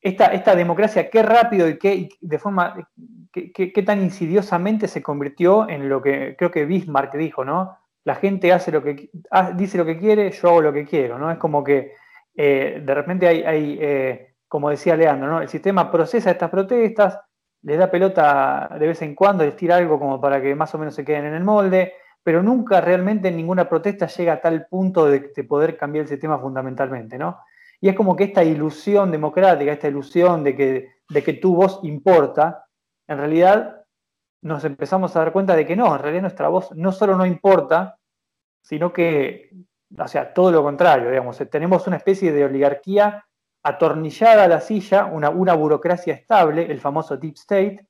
esta, democracia, qué rápido y qué de forma qué, tan insidiosamente se convirtió en lo que creo que Bismarck dijo, ¿no? La gente hace lo que, dice lo que quiere, yo hago lo que quiero, ¿no? Es como que eh, de repente hay, eh, como decía Leandro. El sistema procesa estas protestas, les da pelota de vez en cuando, les tira algo como para que más o menos se queden en el molde, pero nunca realmente ninguna protesta llega a tal punto de, poder cambiar el sistema fundamentalmente, ¿no? Y es como que esta ilusión democrática, esta ilusión de que, de que tu voz importa, en realidad nos empezamos a dar cuenta de que no, en realidad nuestra voz no solo no importa, sino que, o sea, todo lo contrario, digamos, tenemos una especie de oligarquía atornillada a la silla, una, una burocracia estable, el famoso deep state,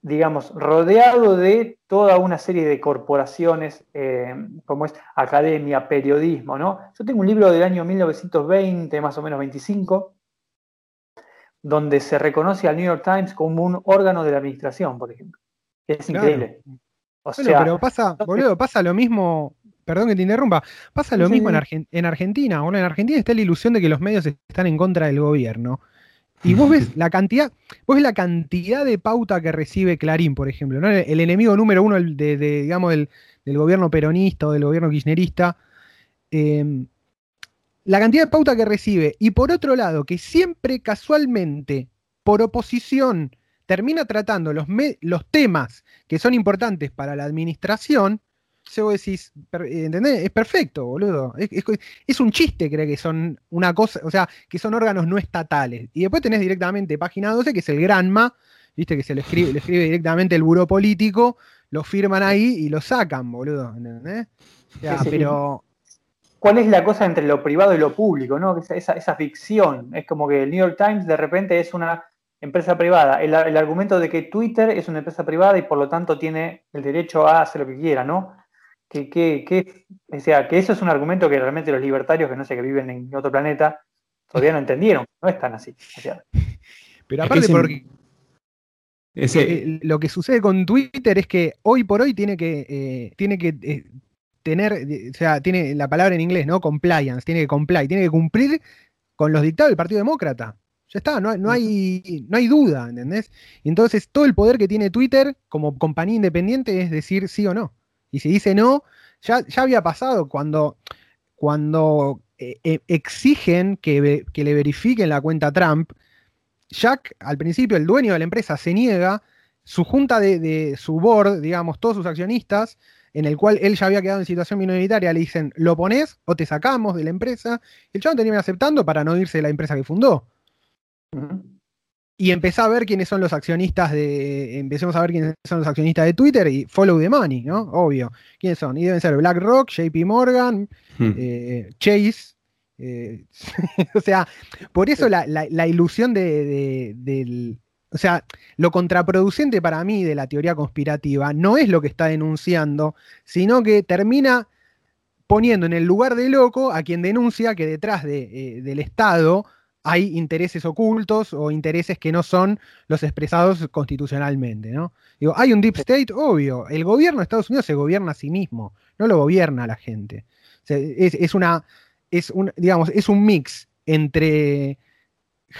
digamos, rodeado de toda una serie de corporaciones, eh, como es academia, periodismo, ¿no? Yo tengo un libro del año 1920, más o menos 25, donde se reconoce al New York Times como un órgano de la administración, por ejemplo. Es increíble. O sea, pero pasa, boludo, pasa lo mismo, perdón que te interrumpa, pasa lo mismo en, en, Argentina, En Argentina está la ilusión de que los medios están en contra del gobierno. Y vos ves la cantidad, vos ves la cantidad de pauta que recibe Clarín, por ejemplo, ¿no? el, enemigo número uno de, digamos, del, gobierno peronista o del gobierno kirchnerista. Eh, la cantidad de pauta que recibe y por otro lado que siempre casualmente por oposición termina tratando los, los temas que son importantes para la administración, se vos decís, ¿entendés? Es perfecto, boludo. Es, un chiste creer que son una cosa, o sea, que son órganos no estatales. Y después tenés directamente página 12, que es el Granma, viste que se le escribe, le escribe directamente el buró político, lo firman ahí y lo sacan, boludo. ¿Entendés? pero cuál es la cosa entre lo privado y lo público, ¿no? Esa, esa, ficción. Es como que el New York Times de repente es una empresa privada. El, argumento de que Twitter es una empresa privada y por lo tanto tiene el derecho a hacer lo que quiera, ¿no? Que, que, o sea, que eso es un argumento que realmente los libertarios, que no sé, que viven en otro planeta, todavía no entendieron. No es tan así. Pero aparte, porque eh, lo que sucede con Twitter es que hoy por hoy tiene que, eh, tiene que eh, tener, o sea, tiene la palabra en inglés, ¿no? Compliance, tiene que comply, tiene que cumplir con los dictados del Partido Demócrata. Ya está, no, no, hay, no hay duda, ¿entendés? Y entonces todo el poder que tiene Twitter como compañía independiente es decir sí o no. Y si dice no, ya, ya había pasado cuando, cuando exigen que, que le verifiquen la cuenta Trump, Jack, al principio, el dueño de la empresa, se niega, su junta de, su board, digamos, todos sus accionistas, en el cual él ya había quedado en situación minoritaria, le dicen, lo pones o te sacamos de la empresa. El chabón termina aceptando para no irse de la empresa que fundó. Y empezó a ver quiénes son los accionistas de. Empecemos a ver quiénes son los accionistas de Twitter y follow the money, ¿no? Obvio. ¿Quiénes son? Y deben ser BlackRock, JP Morgan, hmm. eh, Chase, eh, o sea, por eso la, ilusión de, del... O sea, lo contraproducente para mí de la teoría conspirativa no es lo que está denunciando, sino que termina poniendo en el lugar de loco a quien denuncia que detrás de, eh, del Estado hay intereses ocultos o intereses que no son los expresados constitucionalmente, ¿no? Digo, hay un deep state, obvio. El gobierno de Estados Unidos se gobierna a sí mismo, no lo gobierna a la gente. es, una, es un, digamos, es un mix entre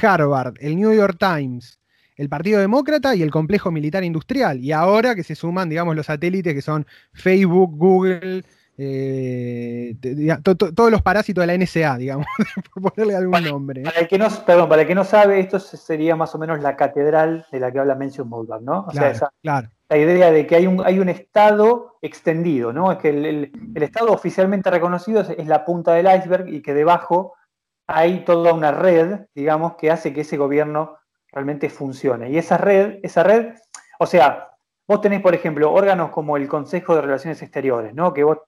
Harvard, el New York Times, el Partido Demócrata y el complejo militar industrial. Y ahora que se suman, digamos, los satélites que son Facebook, Google, eh, todos los parásitos de la NSA, digamos, por ponerle algún nombre. Para el, que no, perdón, para el que no sabe, esto sería más o menos la catedral de la que habla Mention Moldov, ¿no? O sea, claro la idea de que hay un, hay un Estado extendido, ¿no? Es que el, Estado oficialmente reconocido es, la punta del iceberg y que debajo hay toda una red, digamos, que hace que ese gobierno realmente funcione. Y esa red, esa red, o sea, vos tenés, por ejemplo, órganos como el Consejo de Relaciones Exteriores, ¿no? Que vos,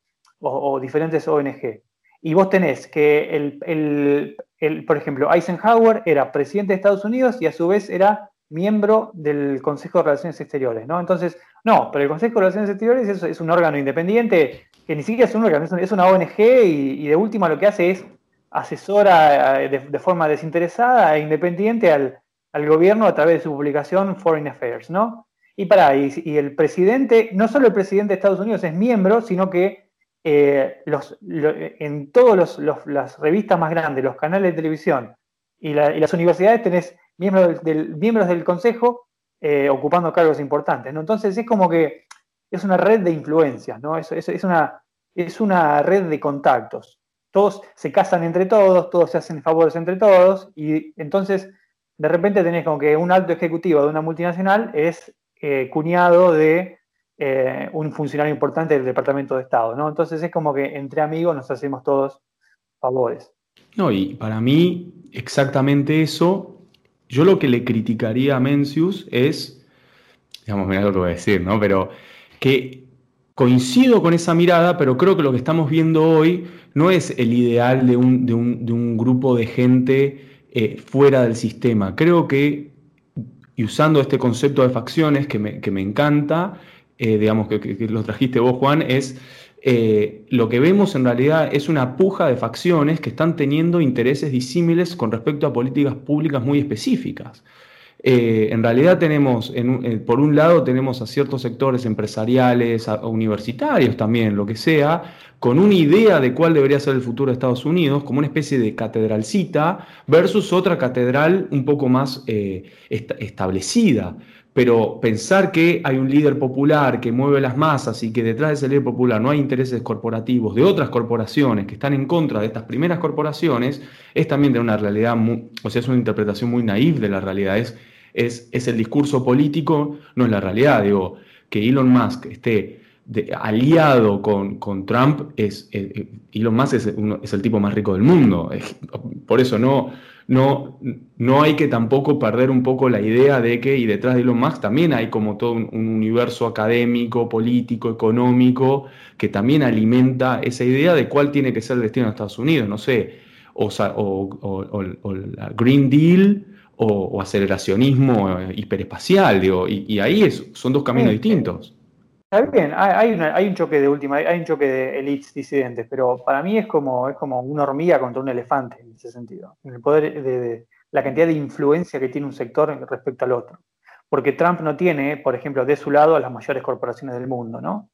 o, diferentes ONG. Y vos tenés que, el, el, por ejemplo, Eisenhower era presidente de Estados Unidos y a su vez era miembro del Consejo de Relaciones Exteriores, ¿no? Entonces, no, pero el Consejo de Relaciones Exteriores es, un órgano independiente que ni siquiera es un órgano, es una ONG y, de última lo que hace es asesora eh, de, forma desinteresada e independiente al, gobierno a través de su publicación Foreign Affairs, ¿no? Y para, y, el presidente, no solo el presidente de Estados Unidos es miembro, sino que eh, los, en todas las revistas más grandes, los canales de televisión y, las universidades tenés miembros del, miembros del consejo eh, ocupando cargos importantes. Entonces es como que es una red de influencias, ¿no? es, es, una, es una red de contactos. Todos se casan entre todos, todos se hacen favores entre todos, y entonces de repente tenés como que un alto ejecutivo de una multinacional es eh, cuñado de eh, un funcionario importante del Departamento de Estado, ¿no? Entonces es como que entre amigos nos hacemos todos favores. No, y para mí exactamente eso yo lo que le criticaría a Mencius es, digamos, mira lo que voy a decir, ¿no? Pero que coincido con esa mirada, pero creo que lo que estamos viendo hoy no es el ideal de un, grupo de gente eh, fuera del sistema. Creo que, y usando este concepto de facciones que me, encanta, eh, digamos que, lo trajiste vos, Juan, es eh, lo que vemos en realidad es una puja de facciones que están teniendo intereses disímiles con respecto a políticas públicas muy específicas. Eh, en realidad tenemos, por un lado, tenemos a ciertos sectores empresariales, universitarios también, lo que sea, con una idea de cuál debería ser el futuro de Estados Unidos, como una especie de catedralcita, versus otra catedral un poco más establecida. Pero pensar que hay un líder popular que mueve las masas y que detrás de ese líder popular no hay intereses corporativos de otras corporaciones que están en contra de estas primeras corporaciones, es también de una realidad, o sea, es una interpretación muy naif de la realidad. Es, es, el discurso político, no es la realidad. Digo, que Elon Musk esté aliado con, Trump, es, eh, Elon Musk es, el tipo más rico del mundo. por eso no, no, no hay que tampoco perder un poco la idea de que, y detrás de Elon Musk también hay como todo un, universo académico, político, económico, que también alimenta esa idea de cuál tiene que ser el destino de Estados Unidos, no sé, o, o, la Green Deal o, aceleracionismo hiperespacial, digo, y, ahí son dos caminos distintos. Está bien, hay, hay, un choque de última, hay un choque de elites disidentes, pero para mí es como, es como una hormiga contra un elefante en ese sentido, en el poder de, la cantidad de influencia que tiene un sector respecto al otro. Porque Trump no tiene, por ejemplo, de su lado a las mayores corporaciones del mundo, ¿no?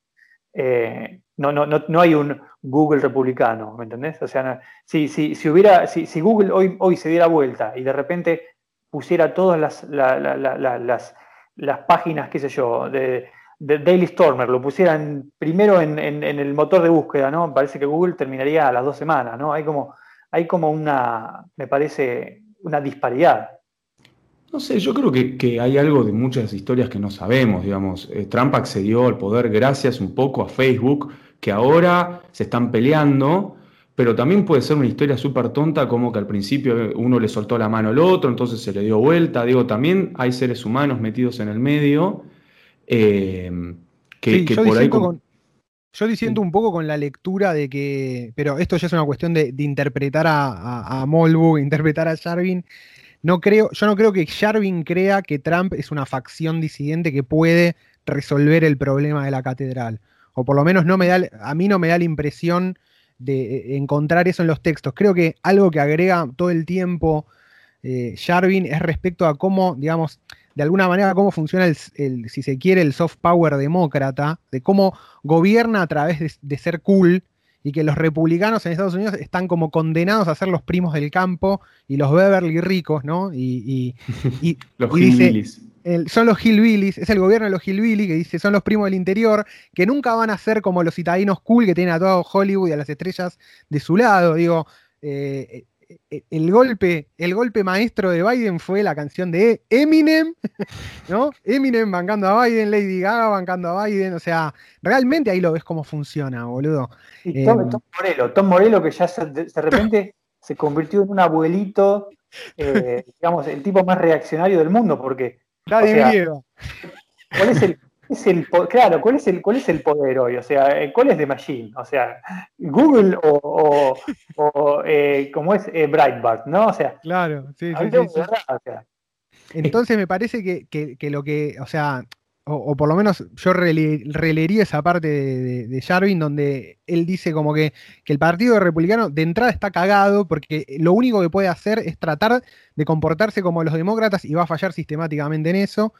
Eh, no, no, no, no, hay un Google republicano, ¿me entendés? O sea, si, si, si, hubiera, si, si, Google hoy, hoy se diera vuelta y de repente pusiera todas las, las, las páginas, qué sé yo, de de Daily Stormer lo pusieran primero en, el motor de búsqueda, ¿no? Parece que Google terminaría a las dos semanas, ¿no? Hay como, hay como una, me parece, una disparidad. No sé, yo creo que, hay algo de muchas historias que no sabemos, digamos. Eh, Trump accedió al poder gracias un poco a Facebook, que ahora se están peleando, pero también puede ser una historia súper tonta, como que al principio uno le soltó la mano al otro, entonces se le dio vuelta. Digo, también hay seres humanos metidos en el medio eh, que, yo por ahí. yo disiento un poco con la lectura de que. Pero esto ya es una cuestión de, interpretar a, a, interpretar a Sharvin. No creo, yo no creo que Sharvin crea que Trump es una facción disidente que puede resolver el problema de la catedral. O por lo menos no me da, a mí no me da la impresión de eh, encontrar eso en los textos. Creo que algo que agrega todo el tiempo eh, es respecto a cómo, digamos, de alguna manera cómo funciona, el, si se quiere, el soft power demócrata, de cómo gobierna a través de, ser cool y que los republicanos en Estados Unidos están como condenados a ser los primos del campo y los Beverly ricos, ¿no? Y, los hillbillies. son los hillbillies, es el gobierno de los hillbillies que dice son los primos del interior, que nunca van a ser como los citadinos cool que tienen a todo Hollywood y a las estrellas de su lado. Digo, eh, el golpe, el golpe maestro de Biden fue la canción de Eminem, ¿no? Eminem bancando a Biden, Lady Gaga bancando a Biden, o sea, realmente ahí lo ves cómo funciona, boludo. Eh, Tom, Morello, Tom Morello que ya de repente se convirtió en un abuelito, eh, digamos, el tipo más reaccionario del mundo, porque... Nadie ¿Cuál es el es el claro, ¿cuál es el, cuál es el poder hoy? O sea, eh, ¿cuál es de Machine? O sea, Google o, o, eh, como es eh, Breitbart, ¿no? O sea, claro, sí, sí, Entonces me parece que, lo que, o sea, o, por lo menos yo releería esa parte de, de, Jarvin donde él dice como que, que, el Partido Republicano de entrada está cagado porque lo único que puede hacer es tratar de comportarse como los demócratas y va a fallar sistemáticamente en eso.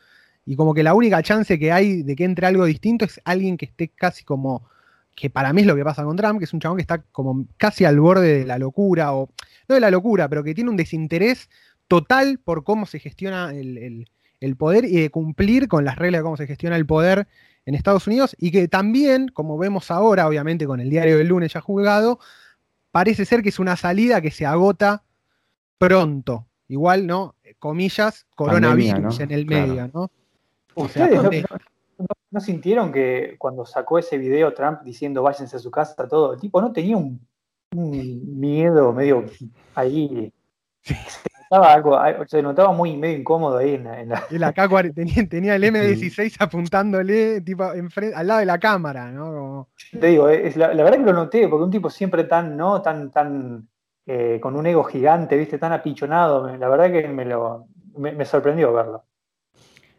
Y como que la única chance que hay de que entre algo distinto es alguien que esté casi como, que para mí es lo que pasa con Trump, que es un chabón que está como casi al borde de la locura, o no de la locura, pero que tiene un desinterés total por cómo se gestiona el, poder y de cumplir con las reglas de cómo se gestiona el poder en Estados Unidos y que también, como vemos ahora, obviamente con el diario del lunes ya juzgado, parece ser que es una salida que se agota pronto. Igual, ¿no? Comillas, coronavirus en el medio, ¿no? ¿Ustedes no, sintieron que cuando sacó ese video Trump diciendo váyanse a su casa, todo, el tipo no tenía un, miedo medio ahí? Se notaba algo, se notaba muy medio incómodo ahí en, la. tenía, el M16 apuntándole tipo, al lado de la cámara, ¿no? Te digo, es, la, verdad que lo noté, porque un tipo siempre tan, ¿no? Tan, tan. Eh, con un ego gigante, ¿viste? Tan apichonado. La verdad que me, lo, me sorprendió verlo.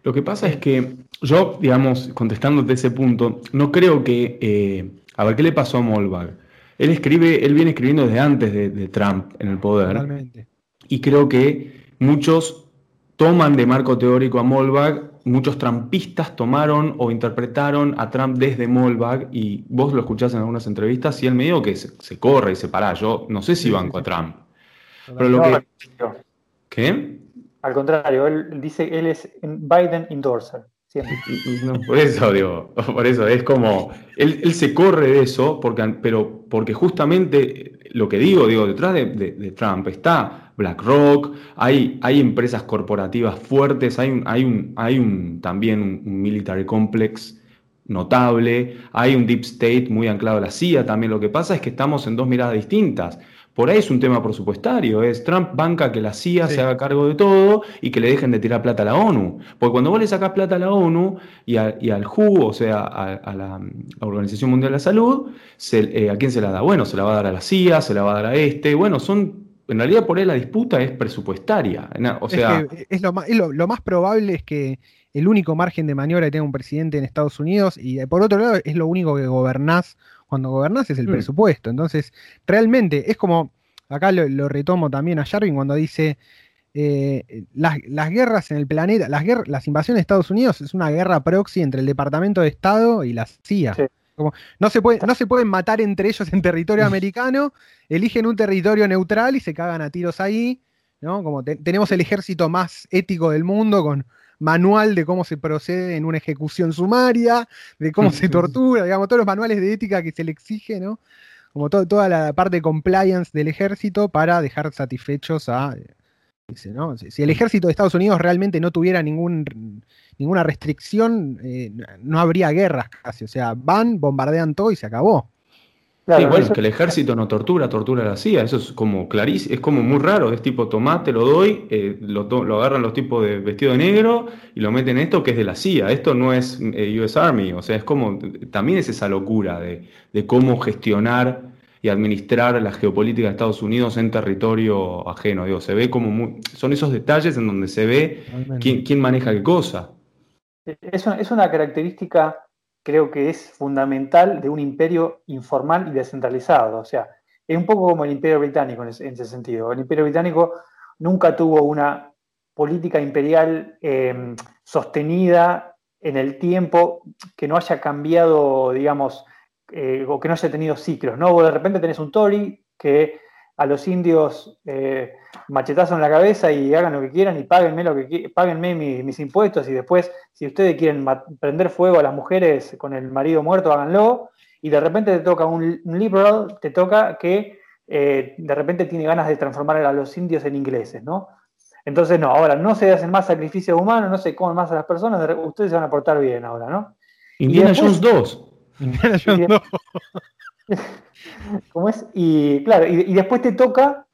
Lo que pasa es que yo, digamos, contestándote ese punto, no creo que. Eh, a ver, ¿qué le pasó a Molbag? Él escribe, él viene escribiendo desde antes de, Trump en el poder. Totalmente. Y creo que muchos toman de marco teórico a Molbag, muchos trampistas tomaron o interpretaron a Trump desde Molbag, y vos lo escuchás en algunas entrevistas, y él me dijo que se, corre y se para. Yo no sé si banco a Trump. Pero lo que. ¿Qué? Al contrario, él dice, él es Biden endorser. por eso, digo, por eso, es como, él, se corre de eso, porque, pero porque justamente lo que digo, digo, detrás de, Trump está BlackRock, hay, hay empresas corporativas fuertes, hay, un, hay, un, hay un, también un, military complex notable, hay un deep state muy anclado a la CIA, también lo que pasa es que estamos en dos miradas distintas. Por ahí es un tema presupuestario, es Trump banca que la CIA se haga cargo de todo y que le dejen de tirar plata a la ONU. Porque cuando vos le sacás plata a la ONU y, al WHO, o sea, a, la, Organización Mundial de la Salud, eh, ¿a quién se la da? Bueno, se la va a dar a la CIA, se la va a dar a este. Bueno, son en realidad por ahí la disputa es presupuestaria. O sea, es, lo, más, lo, más probable es que el único margen de maniobra que tenga un presidente en Estados Unidos y por otro lado es lo único que gobernás cuando gobernás es el mm. presupuesto. Entonces, realmente es como, acá lo, retomo también a Jarvin cuando dice, eh, las, guerras en el planeta, las, las invasiones de Estados Unidos es una guerra proxy entre el Departamento de Estado y la CIA. Como, no, se puede, no se pueden matar entre ellos en territorio americano, eligen un territorio neutral y se cagan a tiros ahí. ¿no? Como tenemos el ejército más ético del mundo con manual de cómo se procede en una ejecución sumaria, de cómo se tortura, digamos, todos los manuales de ética que se le exige, ¿no? Como toda la parte de compliance del ejército para dejar satisfechos a. ¿no? Si el ejército de Estados Unidos realmente no tuviera ningún, ninguna restricción, eh, no habría guerras casi. O sea, van, bombardean todo y se acabó igual es que el ejército no tortura, tortura la CIA, eso es como clarísimo, es como muy raro, es tipo tomate, lo doy, eh, lo, agarran los tipos de vestido de negro y lo meten en esto que es de la CIA, esto no es eh, US Army, o sea, es como, también es esa locura de, cómo gestionar y administrar la geopolítica de Estados Unidos en territorio ajeno, digo, se ve como son esos detalles en donde se ve quién, quién maneja qué cosa. Es es una característica creo que es fundamental de un imperio informal y descentralizado. O sea, es un poco como el imperio británico en ese, sentido. El imperio británico nunca tuvo una política imperial em, sostenida en el tiempo que no haya cambiado, digamos, eh, o que no haya tenido ciclos, ¿no? de repente tenés un Tory que a los indios eh, machetazo en la cabeza y hagan lo que quieran y páguenme, lo que, páguenme mis, impuestos y después, si ustedes quieren prender fuego a las mujeres con el marido muerto, háganlo. Y de repente te toca un, liberal, te toca que eh, de repente tiene ganas de transformar a los indios en ingleses, ¿no? Entonces, no, ahora no se hacen más sacrificios humanos, no se comen más a las personas, ustedes se van a portar bien ahora, ¿no? Indiana Jones 2. Indiana Jones 2. ¿Cómo es? Y claro, y, después te toca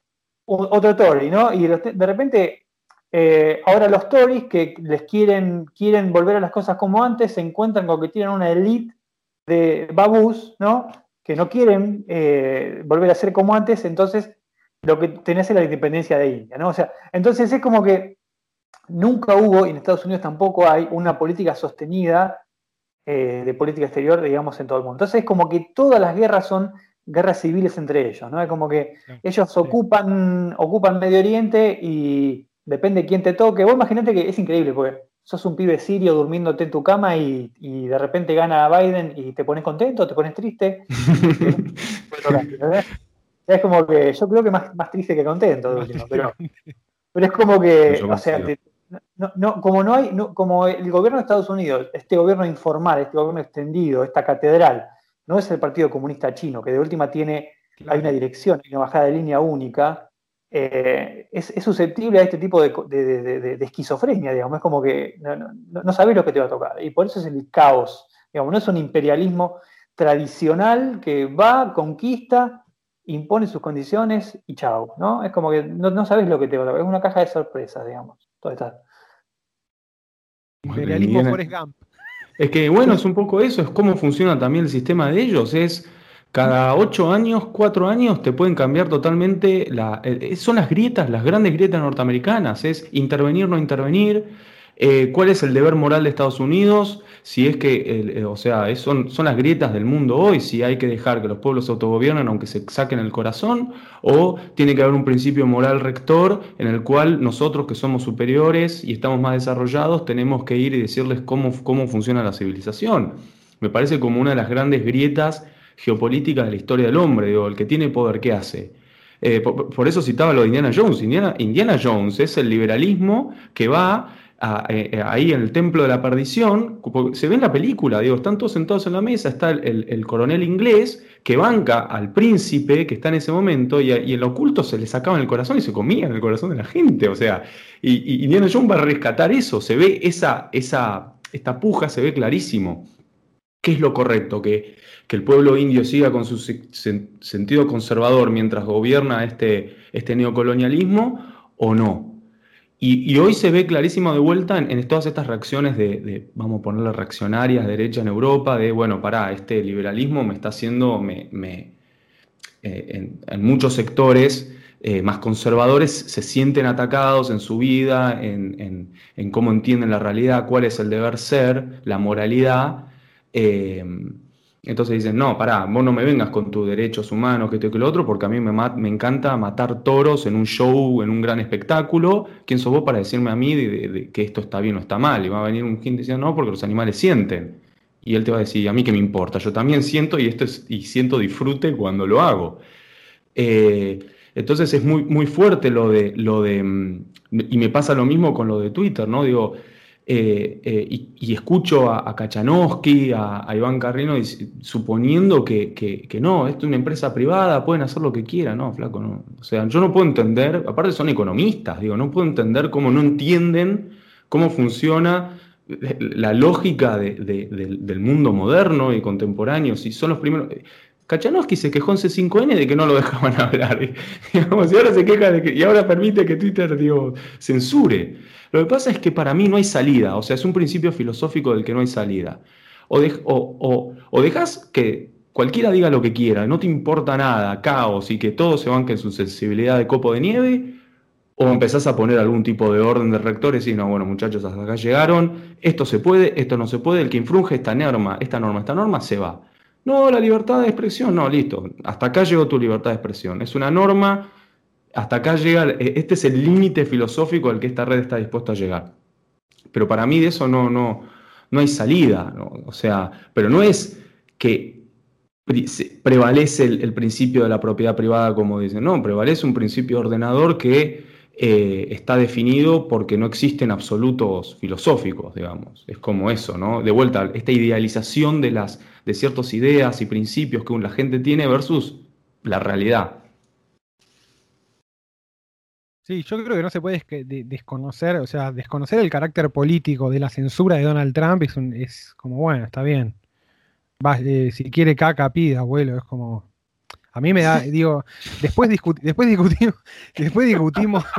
otro Tory, ¿no? Y de repente, eh, ahora los Tories que les quieren, quieren volver a las cosas como antes, se encuentran con que tienen una elite de babús, ¿no? Que no quieren eh, volver a ser como antes, entonces lo que tenés es la independencia de India, ¿no? O sea, entonces es como que nunca hubo, y en Estados Unidos tampoco hay, una política sostenida eh, de política exterior, digamos, en todo el mundo. Entonces es como que todas las guerras son guerras civiles entre ellos, ¿no? Es como que ellos ocupan, ocupan Medio Oriente y depende de quién te toque. Vos imaginate que es increíble, porque sos un pibe sirio durmiéndote en tu cama y, de repente gana Biden y te pones contento, te pones triste. es como que yo creo que más, más triste que contento, pero, pero es como que, o sea, no, no, como no hay, como el gobierno de Estados Unidos, este gobierno informal, este gobierno extendido, esta catedral, no es el Partido Comunista Chino, que de última tiene, hay una dirección, hay una bajada de línea única, eh, es, susceptible a este tipo de, esquizofrenia, digamos, es como que no, no, sabes lo que te va a tocar, y por eso es el caos, digamos, no es un imperialismo tradicional que va, conquista, impone sus condiciones y chao, ¿no? Es como que no, sabes lo que te va a tocar, es una caja de sorpresas, digamos. Imperialismo Forrest Gump. Es que bueno, es un poco eso, es cómo funciona también el sistema de ellos. Es cada ocho años, cuatro años te pueden cambiar totalmente la. Eh, son las grietas, las grandes grietas norteamericanas. Es intervenir, no intervenir. Eh, ¿Cuál es el deber moral de Estados Unidos? Si es que, eh, o sea, son, son las grietas del mundo hoy, si hay que dejar que los pueblos se autogobiernen aunque se saquen el corazón, o tiene que haber un principio moral rector en el cual nosotros que somos superiores y estamos más desarrollados tenemos que ir y decirles cómo, cómo funciona la civilización. Me parece como una de las grandes grietas geopolíticas de la historia del hombre, digo, el que tiene poder, ¿qué hace? Eh, por, eso citaba lo de Indiana Jones. Indiana, Indiana Jones es el liberalismo que va eh, eh, ahí en el templo de la perdición, se ve en la película, digo, están todos sentados en la mesa, está el, coronel inglés que banca al príncipe que está en ese momento y, y en lo oculto se le sacaban el corazón y se comían el corazón de la gente, o sea, y, y Indiana Jones va a rescatar eso, se ve esa, esa, esta puja, se ve clarísimo. ¿Qué es lo correcto? ¿Que, que el pueblo indio siga con su sentido conservador mientras gobierna este, este neocolonialismo o no? Y, hoy se ve clarísimo de vuelta en, todas estas reacciones de, vamos a ponerle reaccionarias, derecha en Europa, de, bueno, pará, este liberalismo me está haciendo, me, eh, en, muchos sectores eh, más conservadores se sienten atacados en su vida, en, cómo entienden la realidad, cuál es el deber ser, la moralidad. Eh, entonces dicen, no, pará, vos no me vengas con tus derechos humanos, que esto y que lo otro, porque a mí me, me, encanta matar toros en un show, en un gran espectáculo. ¿Quién sos vos para decirme a mí de, que esto está bien o está mal? Y va a venir un gente diciendo, no, porque los animales sienten. Y él te va a decir, a mí qué me importa, yo también siento y, esto es, y siento disfrute cuando lo hago. Eh, entonces es muy, muy fuerte lo de, lo de, mm, y me pasa lo mismo con lo de Twitter, ¿no? Digo, eh, eh, y, escucho a, a Kachanowski, a, Iván Carrino, suponiendo que, no, esto es una empresa privada, pueden hacer lo que quieran, no, flaco, no. O sea, yo no puedo entender, aparte son economistas, digo, no puedo entender cómo no entienden cómo funciona la lógica del mundo moderno y contemporáneo, si son los primeros... Kachanowski se quejó en C5N de que no lo dejaban hablar, y ahora se queja de que, y ahora permite que Twitter, digo, censure. Lo que pasa es que para mí no hay salida, o sea, es un principio filosófico del que no hay salida. O, o, dejas que cualquiera diga lo que quiera, no te importa nada, caos y que todo se banque en su sensibilidad de copo de nieve, o empezás a poner algún tipo de orden de rectores y no, bueno, muchachos, hasta acá llegaron, esto se puede, esto no se puede, el que infrunge esta norma, esta norma, esta norma, se va. No, la libertad de expresión, no, listo, hasta acá llegó tu libertad de expresión. Es una norma hasta acá llega, eh, este es el límite filosófico al que esta red está dispuesta a llegar. Pero para mí de eso no, no, no hay salida, o sea, pero no es que prevalece el, principio de la propiedad privada como dicen, no, prevalece un principio ordenador que eh, está definido porque no existen absolutos filosóficos, digamos. Es como eso, ¿no? De vuelta, esta idealización de, las, de ciertas ideas y principios que la gente tiene versus la realidad. Sí, yo creo que no se puede desconocer, o sea, desconocer el carácter político de la censura de Donald Trump es, como, bueno, está bien. Eh, si quiere caca, pida, abuelo, es como... A mí me da, digo, después, después discutimos, después discutimos...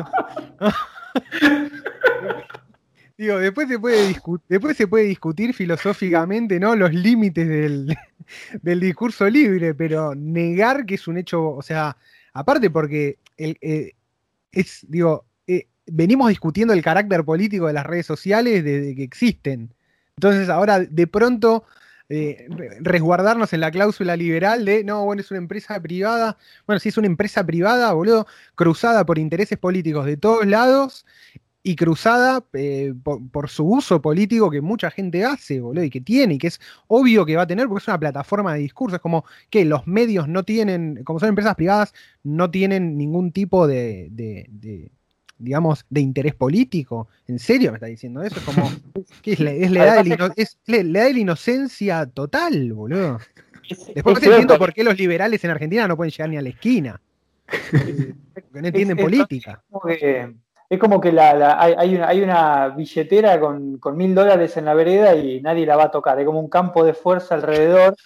digo, después se, puede después se puede discutir filosóficamente, ¿no? Los límites del, del discurso libre, pero negar que es un hecho, o sea, aparte porque el, eh, es, digo, eh, venimos discutiendo el carácter político de las redes sociales desde que existen. Entonces ahora de pronto eh, resguardarnos en la cláusula liberal de, no, bueno, es una empresa privada. Bueno, si es una empresa privada, boludo, cruzada por intereses políticos de todos lados y cruzada eh, por, su uso político que mucha gente hace, boludo, y que tiene, y que es obvio que va a tener, porque es una plataforma de discurso. Es como que los medios no tienen, como son empresas privadas, no tienen ningún tipo de, digamos, de interés político. ¿En serio me está diciendo eso? Es como, ¿qué es, la, edad de la inocencia total, boludo. Después entiendo por qué los liberales en Argentina no pueden llegar ni a la esquina. Porque no entienden política. Es como que la, hay, una, hay, una, billetera con, mil dólares en la vereda y nadie la va a tocar. Es como un campo de fuerza alrededor.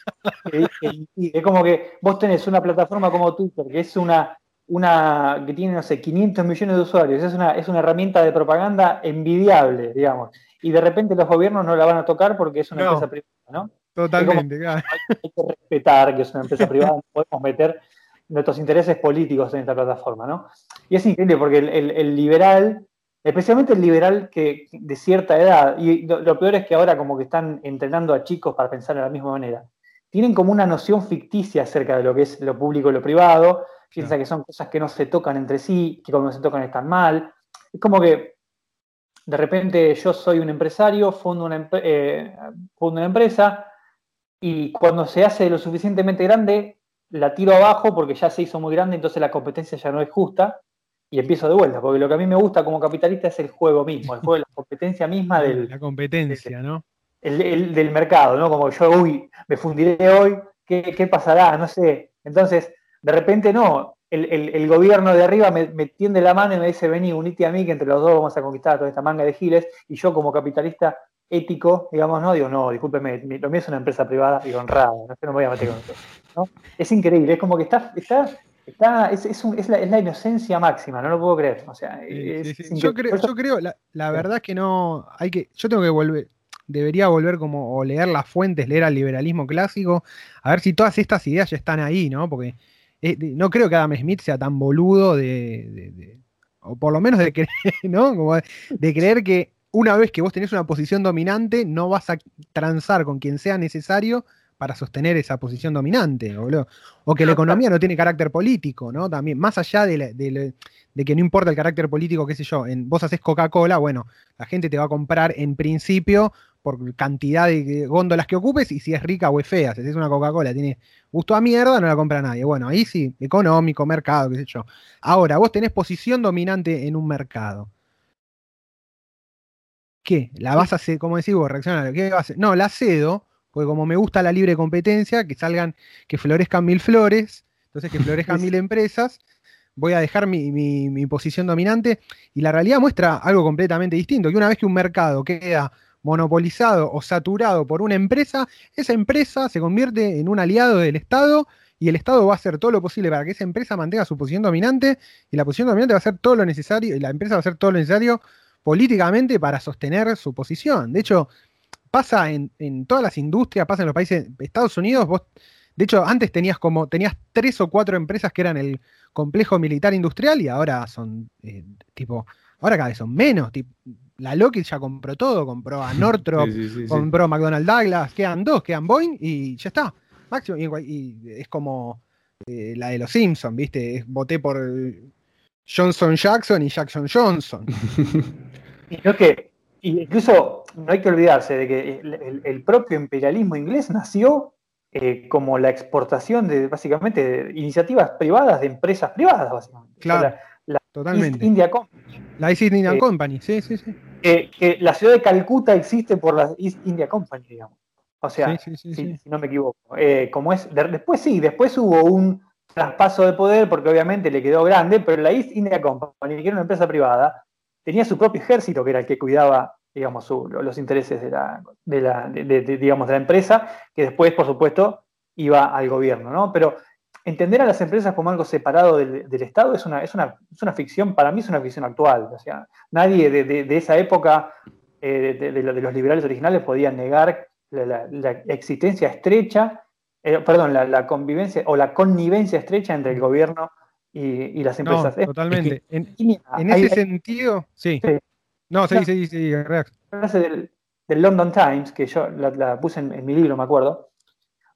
es como que vos tenés una plataforma como Twitter, que es una, una que tiene, no sé, 500 millones de usuarios. Es una, es una herramienta de propaganda envidiable, digamos. Y de repente los gobiernos no la van a tocar porque es una empresa privada, ¿no? Totalmente, claro. Hay que respetar que es una empresa privada, no podemos meter nuestros intereses políticos en esta plataforma, ¿no? Y es increíble porque el, liberal, especialmente el liberal que de cierta edad, y lo, peor es que ahora como que están entrenando a chicos para pensar de la misma manera, tienen como una noción ficticia acerca de lo que es lo público y lo privado, piensa que son cosas que no se tocan entre sí, que cuando se tocan están mal. Es como que de repente yo soy un empresario, fundo una, eh, fundo una empresa, y cuando se hace lo suficientemente grande, la tiro abajo porque ya se hizo muy grande, entonces la competencia ya no es justa y empiezo de vuelta, porque lo que a mí me gusta como capitalista es el juego mismo, el juego de la competencia misma del... La competencia, ¿no? El, del mercado, ¿no? Como yo, uy, me fundiré hoy, ¿qué, pasará? No sé. Entonces, de repente no, el, gobierno de arriba me, tiende la mano y me dice, vení, unite a mí, que entre los dos vamos a conquistar toda esta manga de giles, y yo como capitalista ético, digamos, ¿no? Digo, no, discúlpeme, lo mío es una empresa privada y honrada, no, no me voy a meter con eso. ¿no? Es increíble, es como que está, está, está es, es, un, es, la, es, la, inocencia máxima, no lo puedo creer. O sea, sí, sí, sí. Yo creo, yo creo la, la, verdad es que no, hay que, yo tengo que volver, debería volver como, o leer las fuentes, leer al liberalismo clásico, a ver si todas estas ideas ya están ahí, ¿no? Porque eh, no creo que Adam Smith sea tan boludo de, de, de o por lo menos de creer, ¿no? Como de creer que una vez que vos tenés una posición dominante, no vas a transar con quien sea necesario para sostener esa posición dominante, boludo. O que la economía no tiene carácter político, ¿no? También, más allá de, la, de, de que no importa el carácter político, qué sé yo, en, vos haces Coca-Cola, bueno, la gente te va a comprar en principio por cantidad de góndolas que ocupes y si es rica o es fea. Si es una Coca-Cola, tiene gusto a mierda, no la compra nadie. Bueno, ahí sí, económico, mercado, qué sé yo. Ahora, vos tenés posición dominante en un mercado. ¿Qué? ¿La vas a hacer, como decís vos, reaccionar? ¿Qué vas a hacer? No, la cedo, porque como me gusta la libre competencia, que salgan, que florezcan mil flores, entonces que florezcan mil empresas, voy a dejar mi, mi, mi, posición dominante. Y la realidad muestra algo completamente distinto, que una vez que un mercado queda monopolizado o saturado por una empresa, esa empresa se convierte en un aliado del Estado y el Estado va a hacer todo lo posible para que esa empresa mantenga su posición dominante y la posición dominante va a hacer todo lo necesario y la empresa va a hacer todo lo necesario políticamente para sostener su posición. De hecho, pasa en, todas las industrias, pasa en los países, Estados Unidos, vos, de hecho, antes tenías como, tenías tres o cuatro empresas que eran el complejo militar industrial y ahora son eh, tipo, ahora cada vez son menos, tipo, la Lockheed ya compró todo, compró a Northrop, sí, sí, sí, compró McDonnell Douglas, quedan dos, quedan Boeing y ya está. Máximo, y, y es como eh, la de los Simpsons, ¿viste? Voté por Johnson Jackson y Jackson Johnson. y creo que incluso no hay que olvidarse de que el, el, el propio imperialismo inglés nació eh, como la exportación de básicamente de iniciativas privadas de empresas privadas, básicamente. Claro. O sea, la, la Totalmente. East India Company. La East India eh, Company, sí, sí, sí. Eh, que la ciudad de Calcuta existe por la East India Company, digamos. O sea, sí, sí, sí, si, no me equivoco. Eh, como es, de, después sí, después hubo un traspaso de poder porque obviamente le quedó grande, pero la East India Company, que era una empresa privada, tenía su propio ejército que era el que cuidaba digamos, su, los intereses de la, de la, de, digamos, de la empresa, que después, por supuesto, iba al gobierno, ¿no? Pero entender a las empresas como algo separado del, del Estado es una, es, una, es una ficción, para mí es una ficción actual. O sea, nadie de, de, de esa época, eh, de, de, los liberales originales, podía negar la, la, la existencia estrecha, eh, perdón, la, la, convivencia o la connivencia estrecha entre el gobierno y, y las empresas. No, totalmente. Es que, en, en, ese hay, sentido, sí. sí. No, sí, sí, sí, sí, frase del, del, London Times, que yo la, la puse en, en, mi libro, me acuerdo,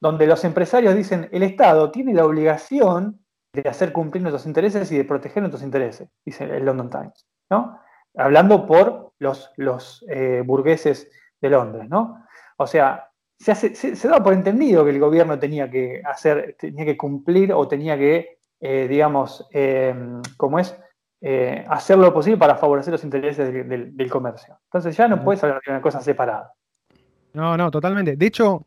donde los empresarios dicen, el Estado tiene la obligación de hacer cumplir nuestros intereses y de proteger nuestros intereses, dice el London Times, ¿no? Hablando por los, los eh, burgueses de Londres, ¿no? O sea, se, hace, se, se, da por entendido que el gobierno tenía que hacer, tenía que cumplir o tenía que, eh, digamos, eh, ¿cómo es? eh, hacer lo posible para favorecer los intereses del, del, del, comercio. Entonces ya no puedes hablar de una cosa separada. No, no, totalmente. De hecho,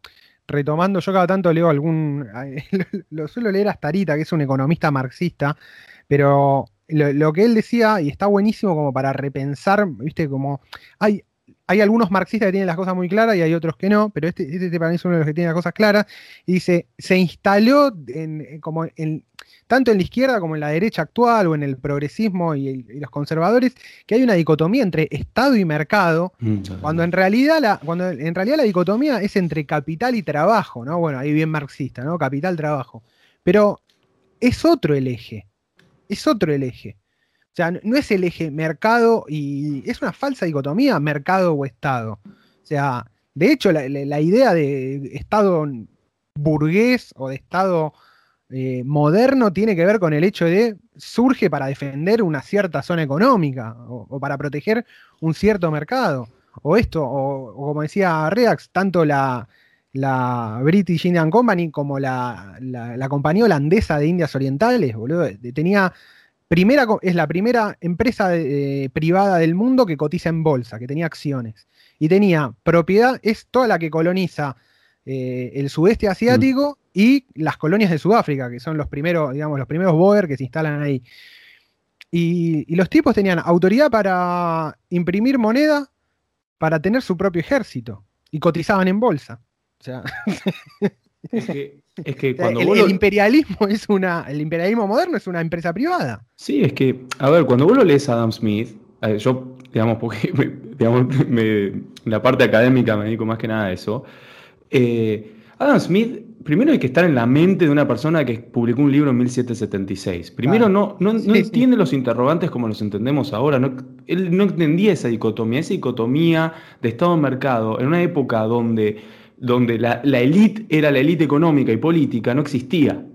retomando, yo cada tanto leo algún, lo suelo leer a Starita, que es un economista marxista, pero lo, que él decía, y está buenísimo como para repensar, viste, como hay, hay algunos marxistas que tienen las cosas muy claras y hay otros que no, pero este, este para mí es uno de los que tiene las cosas claras, y dice, se instaló en, como en, tanto en la izquierda como en la derecha actual o en el progresismo y, y los conservadores, que hay una dicotomía entre Estado y mercado, mm, cuando, en realidad la, cuando en realidad la dicotomía es entre capital y trabajo, ¿no? Bueno, ahí bien marxista, ¿no? Capital-trabajo. Pero es otro el eje, es otro el eje. O sea, no es el eje mercado y es una falsa dicotomía mercado o Estado. O sea, de hecho, la idea de Estado burgués o de Estado eh, moderno tiene que ver con el hecho de surge para defender una cierta zona económica o, o para proteger un cierto mercado. O esto, o, o como decía Reax, tanto la, la, British Indian Company como la, la, la, compañía holandesa de Indias Orientales, boludo, tenía primera, es la primera empresa de, eh, privada del mundo que cotiza en bolsa, que tenía acciones. Y tenía propiedad, es toda la que coloniza eh, el sudeste asiático mm. Y las colonias de Sudáfrica, que son los primeros, digamos, los primeros Boer que se instalan ahí. Y, y, los tipos tenían autoridad para imprimir moneda, para tener su propio ejército y cotizaban en bolsa. O sea, Es que, es que cuando el, vos el lo- imperialismo es una, el imperialismo moderno es una empresa privada. Sí, es que, a ver, cuando vos lo lees a Adam Smith, yo, digamos, porque me- digamos, me- la parte académica me dedico más que nada a eso. eh, Adam Smith, primero hay que estar en la mente de una persona que publicó un libro en 1776. Primero Claro. no, no, no Sí, sí. entiende los interrogantes como los entendemos ahora. no- él no entendía esa dicotomía, esa dicotomía de Estado-mercado en una época donde, donde la, la élite era la élite económica y política, no existía.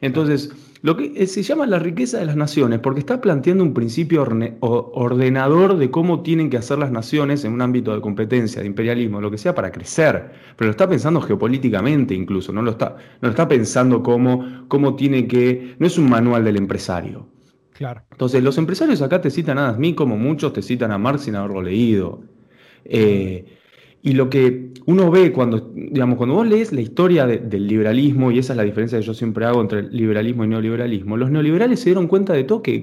Entonces, lo que eh, se llama la riqueza de las naciones, porque está planteando un principio ordenador de cómo tienen que hacer las naciones en un ámbito de competencia, de imperialismo, lo que sea, para crecer. Pero lo está pensando geopolíticamente incluso, no lo está, no lo está pensando como cómo tiene que. No es un manual del empresario. Claro. Entonces, los empresarios acá te citan a Adam Smith como muchos te citan a Marx sin haberlo leído. Eh, y lo que uno ve cuando, digamos, cuando vos lees la historia de- del liberalismo, y esa es la diferencia que yo siempre hago entre liberalismo y neoliberalismo, los neoliberales se dieron cuenta de todo que,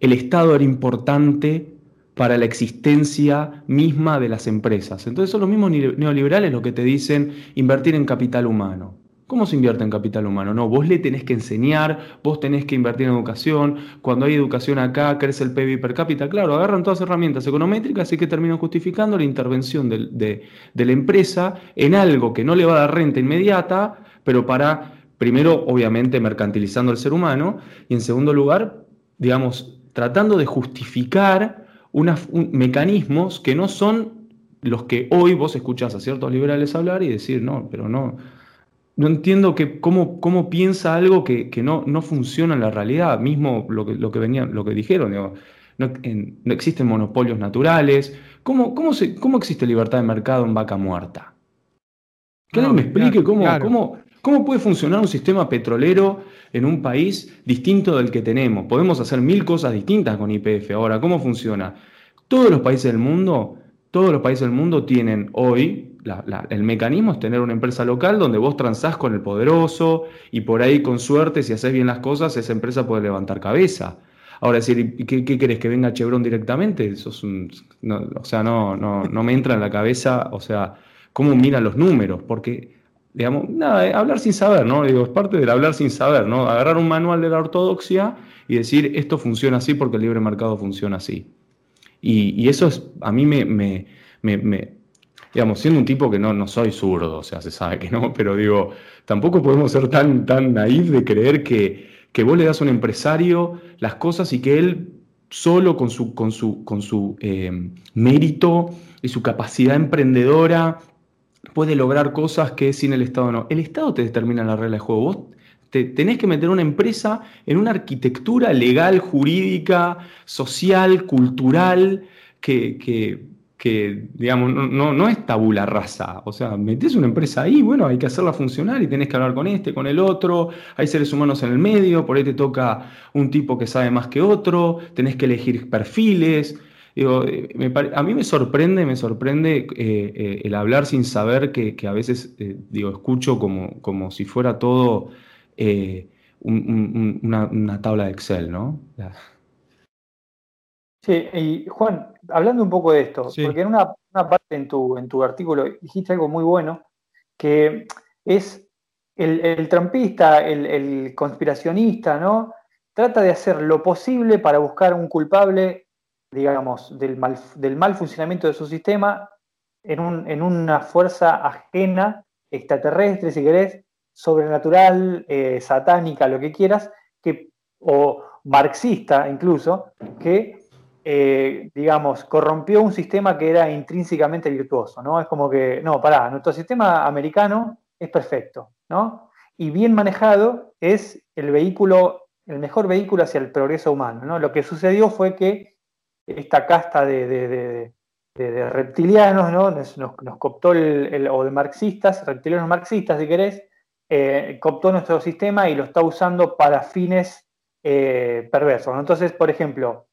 el Estado era importante para la existencia misma de las empresas. Entonces son los mismos ne- neoliberales los que te dicen invertir en capital humano. ¿Cómo se invierte en capital humano? No, vos le tenés que enseñar, vos tenés que invertir en educación. Cuando hay educación acá, crece el PIB per cápita. Claro, agarran todas las herramientas econométricas y que terminan justificando la intervención de, la empresa en algo que no le va a dar renta inmediata, pero para, primero, obviamente, mercantilizando al ser humano, y en segundo lugar, digamos, tratando de justificar un- mecanismos que no son los que hoy vos escuchás a ciertos liberales hablar y decir, no, pero no, no entiendo que, cómo, cómo piensa algo que, que no, no funciona en la realidad, mismo lo que, lo que, venían, lo que dijeron, digo, no, en- no existen monopolios naturales, ¿Cómo, cómo, se, ¿cómo existe libertad de mercado en vaca muerta? Que No, alguien me explique claro, cómo, claro. cómo, cómo puede funcionar un sistema petrolero en un país distinto del que tenemos. Podemos hacer mil cosas distintas con IPF. Ahora, ¿cómo funciona? Todos los países del mundo, todos los países del mundo tienen hoy, el mecanismo es tener una empresa local donde vos transás con el poderoso y por ahí con suerte, si haces bien las cosas, esa empresa puede levantar cabeza. Ahora, decir, ¿y ¿qué, qué querés? ¿Que venga Chevron directamente? Eso es un, no, o sea, no, no, no me entra en la cabeza, o sea, cómo miran los números, porque, digamos, nada, eh, hablar sin saber, ¿no? Digo, es parte del hablar sin saber, ¿no? Agarrar un manual de la ortodoxia y decir, esto funciona así porque el libre mercado funciona así. Y, y eso es, a mí me, me, me- digamos, siendo un tipo que no, no soy zurdo, o sea, se sabe que no, pero digo, tampoco podemos ser tan, tan naif de creer que, que vos le das a un empresario las cosas y que él solo con su, con su, con su eh, mérito y su capacidad emprendedora puede lograr cosas que sin el Estado no. El Estado te determina la regla de juego. Vos te, tenés que meter una empresa en una arquitectura legal, jurídica, social, cultural, que, digamos, no, no, es tabula rasa. O sea, metés una empresa ahí, bueno, hay que hacerla funcionar y tenés que hablar con este, con el otro, hay seres humanos en el medio, por ahí te toca un tipo que sabe más que otro, tenés que elegir perfiles. Eh, a mí me sorprende, me sorprende eh, eh, el hablar sin saber que, a veces, digo, escucho como, como si fuera todo eh, un- un- un- una, una tabla de Excel, ¿no? La- Sí, y Juan, hablando un poco de esto, Sí. porque en una, una parte en tu, en tu artículo dijiste algo muy bueno, que es el, el trampista, el, el conspiracionista, ¿no? Trata de hacer lo posible para buscar un culpable, digamos, del mal, del mal funcionamiento de su sistema en, un- en una fuerza ajena, extraterrestre, si querés, sobrenatural, eh, satánica, lo que quieras, que, o marxista incluso, que eh, digamos, corrompió un sistema que era intrínsecamente virtuoso, ¿no? Es como que, no, pará, nuestro sistema americano es perfecto, ¿no? Y bien manejado es el vehículo, el mejor vehículo hacia el progreso humano, ¿no? Lo que sucedió fue que esta casta de, de- de- reptilianos, ¿no? Nos, nos- nos cooptó el, el- o de marxistas, reptilianos marxistas, si querés, eh, cooptó nuestro sistema y lo está usando para fines eh, perversos. Entonces, por ejemplo,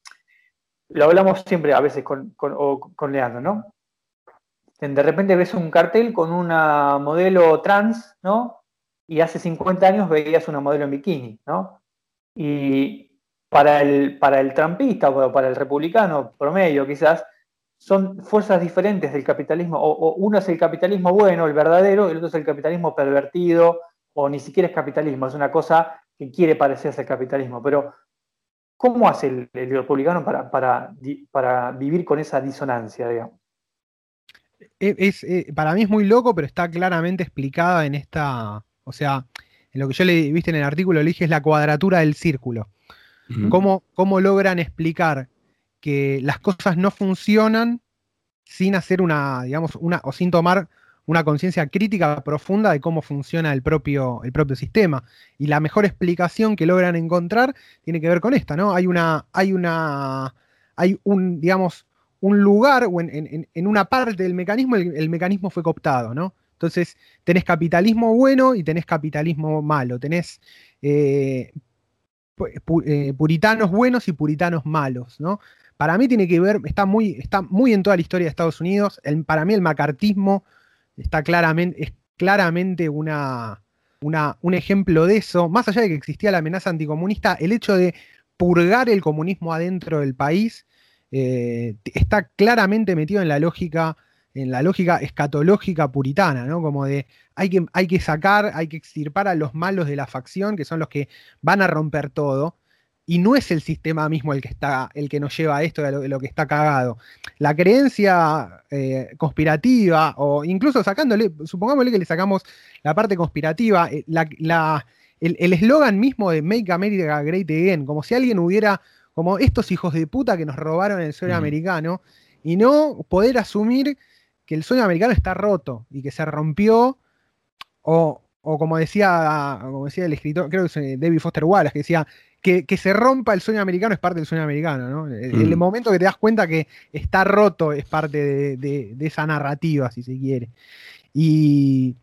lo hablamos siempre a veces con, con- o con Leandro, ¿no? De repente ves un cartel con una modelo trans, ¿no? Y hace 50 años veías una modelo en bikini, ¿no? Y para el, para el trampista o para el republicano promedio quizás, son fuerzas diferentes del capitalismo, o, uno es el capitalismo bueno, el verdadero, y el otro es el capitalismo pervertido, o ni siquiera es capitalismo, es una cosa que quiere parecerse al capitalismo. Pero, ¿cómo hace el, republicano para, para, para, vivir con esa disonancia, digamos? E, es, eh, para mí es muy loco, pero está claramente explicada en esta, o sea, en lo que yo le viste en el artículo, le dije es la cuadratura del círculo. ¿Cómo, ¿Cómo logran explicar que las cosas no funcionan sin hacer una, digamos, una, o sin tomar una conciencia crítica profunda de cómo funciona el propio, el propio sistema. Y la mejor explicación que logran encontrar tiene que ver con esta, ¿no? Hay una, hay una, hay un, digamos, un lugar o en, una parte del mecanismo, el, mecanismo fue cooptado, ¿no? Entonces, tenés capitalismo bueno y tenés capitalismo malo, tenés eh, eh, puritanos buenos y puritanos malos, ¿no? para mí tiene que ver, está muy, está muy en toda la historia de Estados Unidos. para mí el macartismo está claramente, es claramente una, un ejemplo de eso. Más allá de que existía la amenaza anticomunista, el hecho de purgar el comunismo adentro del país eh, está claramente metido en la lógica en la lógica escatológica puritana, ¿no? Como de hay que, hay que sacar, hay que extirpar a los malos de la facción, que son los que van a romper todo y no es el sistema mismo el que está, el que nos lleva a esto, de lo, que está cagado. La creencia eh, conspirativa, o incluso sacándole, supongámosle que le sacamos la parte conspirativa, eh, el eslogan mismo de Make America Great Again, como si alguien hubiera, como estos hijos de puta que nos robaron el sueño americano, y no poder asumir que el sueño americano está roto y que se rompió, o, o como decía, como decía el escritor, creo que es David Foster Wallace, que decía, que, se rompa el sueño americano es parte del sueño americano, ¿no? El, mm. momento que te das cuenta que está roto es parte de, esa narrativa, si se quiere. Y,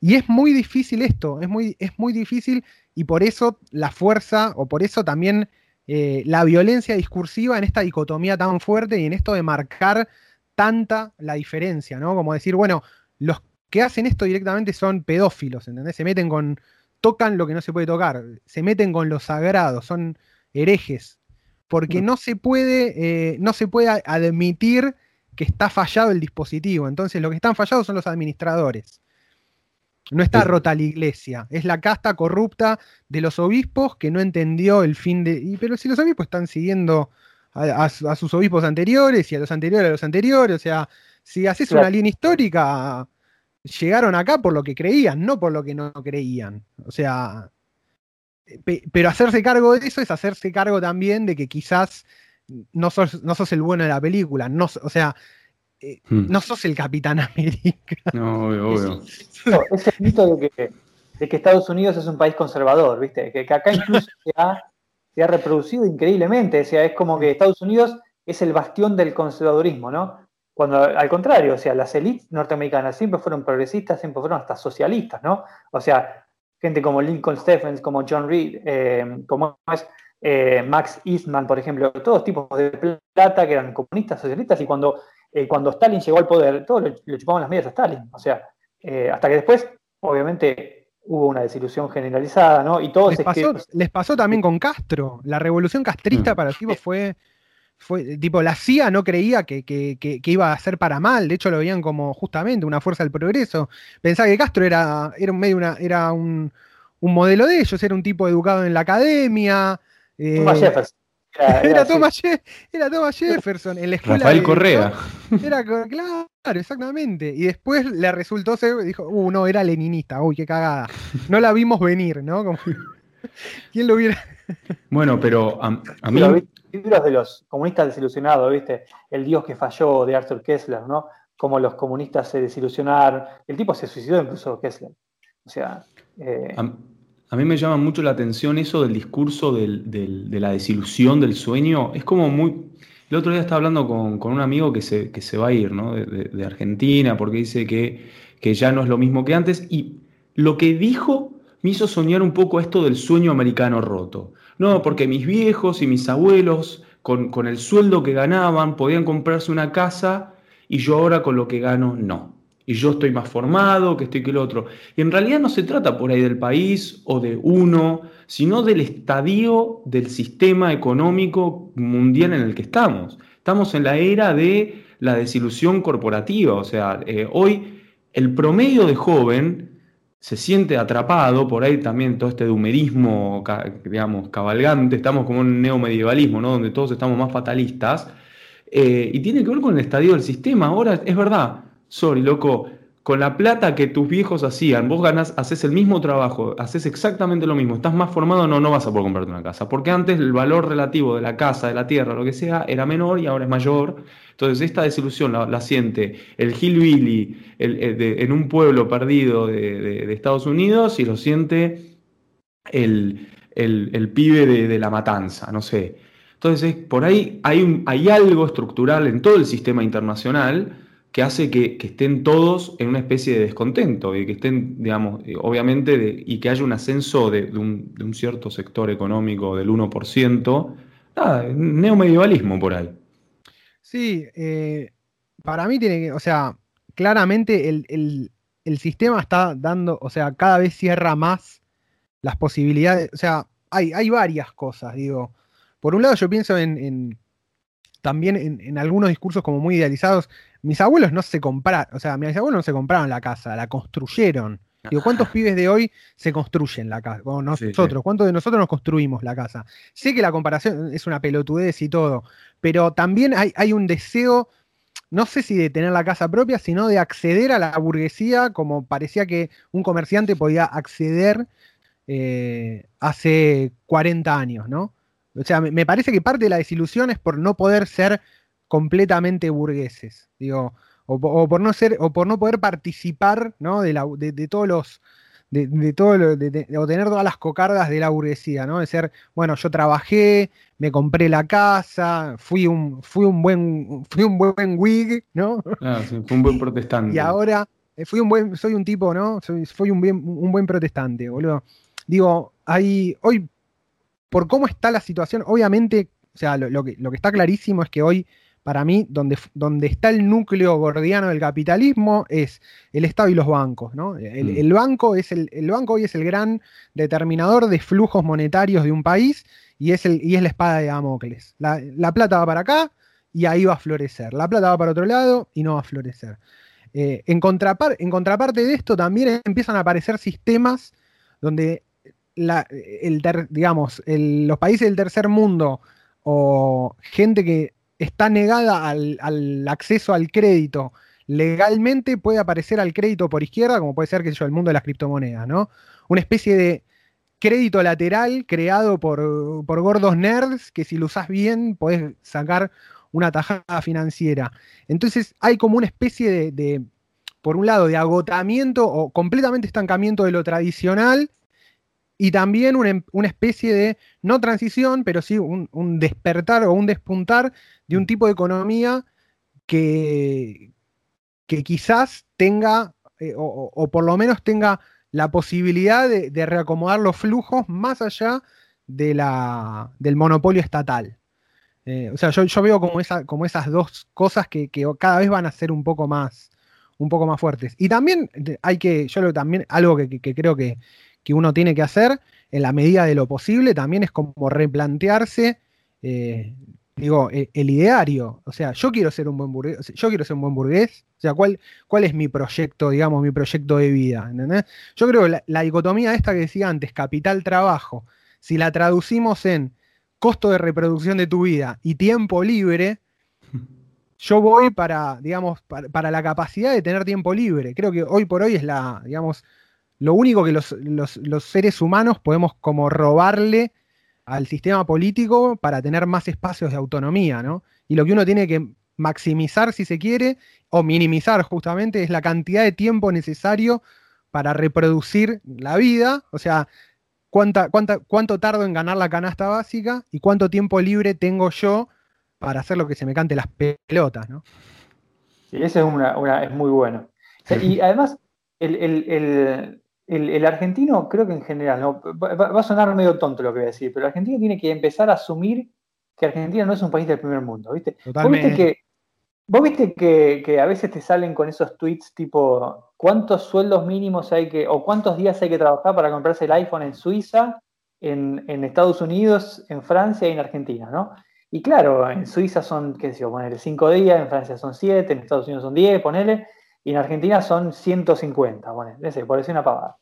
es muy difícil esto, es muy, es muy difícil y por eso la fuerza, o por eso también eh, la violencia discursiva en esta dicotomía tan fuerte y en esto de marcar tanta la diferencia, ¿no? Como decir, bueno, los que hacen esto directamente son pedófilos, ¿entendés? Se meten con, tocan lo que no se puede tocar, se meten con lo sagrado, son herejes, porque no se puede, eh, no se puede admitir que está fallado el dispositivo. Entonces, lo que están fallados son los administradores. No está rota la iglesia, es la casta corrupta de los obispos que no entendió el fin de. pero si los obispos están siguiendo a, sus obispos anteriores y a los anteriores a los anteriores, o sea, si haces una línea histórica, llegaron acá por lo que creían, no por lo que no creían. O sea, pero hacerse cargo de eso es hacerse cargo también de que quizás no sos, no sos el bueno de la película. No, o sea, eh, hmm. no sos el Capitán América. No, obvio, Es, el mito de que, Estados Unidos es un país conservador, ¿viste? Que, acá incluso se ha, se ha, reproducido increíblemente. O sea, es como que Estados Unidos es el bastión del conservadurismo, ¿no? Cuando al contrario, o sea, las élites norteamericanas siempre fueron progresistas, siempre fueron hasta socialistas, ¿no? O sea, gente como Lincoln Stephens, como John Reed, eh, como es eh, Max Eastman, por ejemplo, todos tipos de plata que eran comunistas, socialistas, y cuando, eh, cuando Stalin llegó al poder, todos le, chupaban las medias a Stalin. O sea, hasta que después, obviamente, hubo una desilusión generalizada, ¿no? Y todos les pasó, les pasó también con Castro. La revolución castrista mm. para el tipo fue fue, tipo, la CIA no creía que, iba a ser para mal, de hecho lo veían como justamente una fuerza del progreso. Pensaba que Castro era, era un medio una, era un, modelo de ellos, era un tipo educado en la academia. Eh, Thomas Jefferson. Era, Thomas, Jefferson en la escuela. Rafael Correa. Era, claro, exactamente. Y después le resultó, se dijo, uh, no, era leninista, uy, qué cagada. No la vimos venir, ¿no? ¿Quién lo hubiera? Bueno, pero a, mí libros de los comunistas desilusionados, ¿viste? El Dios que falló de Arthur Kessler, ¿no? Cómo los comunistas se desilusionaron. El tipo se suicidó incluso Kessler. O sea. Eh, a, mí me llama mucho la atención eso del discurso de la desilusión del sueño. Es como muy. El otro día estaba hablando con, un amigo que se, que se, va a ir, ¿no? De, Argentina, porque dice que, que ya no es lo mismo que antes. Y lo que dijo me hizo soñar un poco esto del sueño americano roto. No, porque mis viejos y mis abuelos, con, el sueldo que ganaban, podían comprarse una casa y yo ahora con lo que gano, no. Y yo estoy más formado, que estoy que el otro. Y en realidad no se trata por ahí del país o de uno, sino del estadio del sistema económico mundial en el que estamos. Estamos en la era de la desilusión corporativa. O sea, eh, hoy el promedio de joven se siente atrapado, por ahí también todo este humerismo, digamos, cabalgante, estamos como un neomedievalismo, ¿no? Donde todos estamos más fatalistas, eh, y tiene que ver con el estadio del sistema. Ahora, es verdad, sorry, loco, con la plata que tus viejos hacían, vos ganás, haces el mismo trabajo, haces exactamente lo mismo, estás más formado, no, no vas a poder comprarte una casa. Porque antes el valor relativo de la casa, de la tierra, lo que sea, era menor y ahora es mayor. Entonces esta desilusión la, siente el hillbilly en un pueblo perdido de, Estados Unidos y lo siente el, pibe de, la matanza, no sé. Entonces por ahí hay, hay algo estructural en todo el sistema internacional que hace que, estén todos en una especie de descontento y que estén, digamos, eh, obviamente, y que haya un ascenso de, un, cierto sector económico del 1%, nada, neomedievalismo por ahí. Sí, eh, para mí tiene que, o sea, claramente el, sistema está dando, o sea, cada vez cierra más las posibilidades, o sea, hay, hay varias cosas, digo. Por un lado yo pienso en, también en, algunos discursos como muy idealizados, mis abuelos no se compraron, o sea, mis abuelos no se compraron la casa, la construyeron. Digo, ¿cuántos ah. pibes de hoy se construyen la casa? nosotros, ¿cuántos de nosotros nos construimos la casa? Sé que la comparación es una pelotudez y todo, pero también hay, un deseo, no sé si de tener la casa propia, sino de acceder a la burguesía, como parecía que un comerciante podía acceder eh, hace 40 años, ¿no? O sea, me parece que parte de la desilusión es por no poder ser completamente burgueses, digo, o, por no ser, o por no poder participar, ¿no? De, la, de, todos los, de, todo de, o tener todas las cocardas de la burguesía, ¿no? De ser, bueno, yo trabajé, me compré la casa, fui un, fui un buen, fui un buen wig, ¿no? Ah, sí, fui un buen protestante. y ahora eh, fui un buen, soy un tipo, ¿no? Soy, soy un, bien, un buen protestante, boludo. Digo, hay, hoy, por cómo está la situación, obviamente, o sea, lo, que, lo que está clarísimo es que hoy para mí, donde, donde está el núcleo gordiano del capitalismo es el Estado y los bancos. ¿no? El, mm. banco es el, banco hoy es el gran determinador de flujos monetarios de un país y es, el, y es la espada de Damocles. La, plata va para acá y ahí va a florecer. La plata va para otro lado y no va a florecer. Eh, en, en, contraparte de esto también empiezan a aparecer sistemas donde la, el digamos, los países del tercer mundo o gente que está negada al, acceso al crédito legalmente, puede aparecer al crédito por izquierda, como puede ser que el mundo de las criptomonedas, ¿no? Una especie de crédito lateral creado por, gordos nerds que si lo usas bien podés sacar una tajada financiera. Entonces hay como una especie de, de, por un lado, de agotamiento o completamente estancamiento de lo tradicional y también una, especie de, no transición, pero sí un, despertar o un despuntar de un tipo de economía que, que quizás tenga, eh, o, por lo menos tenga la posibilidad de, reacomodar los flujos más allá de la, del monopolio estatal. Eh, o sea, yo, veo como, esa, como esas dos cosas que, cada vez van a ser un poco más, un poco más fuertes. Y también hay que, yo lo, también, algo que creo que, que uno tiene que hacer en la medida de lo posible también es como replantearse, eh, digo, e, el, ideario. O sea, yo quiero ser un buen burgués, yo quiero ser un buen burgués. O sea, ¿cuál, cuál es mi proyecto, digamos, mi proyecto de vida? Yo creo que la, dicotomía esta que decía antes, capital-trabajo, si la traducimos en costo de reproducción de tu vida y tiempo libre, yo voy para, digamos, para, para, la capacidad de tener tiempo libre. Creo que hoy por hoy es la, digamos, lo único que los, seres humanos podemos como robarle al sistema político para tener más espacios de autonomía, ¿no? Y lo que uno tiene que maximizar, si se quiere, o minimizar justamente, es la cantidad de tiempo necesario para reproducir la vida, o sea, cuánta, cuánta, cuánto tardo en ganar la canasta básica y cuánto tiempo libre tengo yo para hacer lo que se me cante las pelotas, ¿no? Sí, ese es, una, es muy bueno. Y además, el, el, argentino, creo que en general, ¿no? va, a sonar medio tonto lo que voy a decir, pero el argentino tiene que empezar a asumir que Argentina no es un país del primer mundo, ¿viste? Totalmente. ¿Vos viste que, a veces te salen con esos tweets tipo, ¿cuántos sueldos mínimos hay que, o cuántos días hay que trabajar para comprarse el iPhone en Suiza, en, Estados Unidos, en Francia y en Argentina, ¿no? Y claro, en Suiza son, qué sé yo, ponele 5 días, en Francia son 7, en Estados Unidos son 10, ponele, y en Argentina son 150, ponele, por decir una pavada.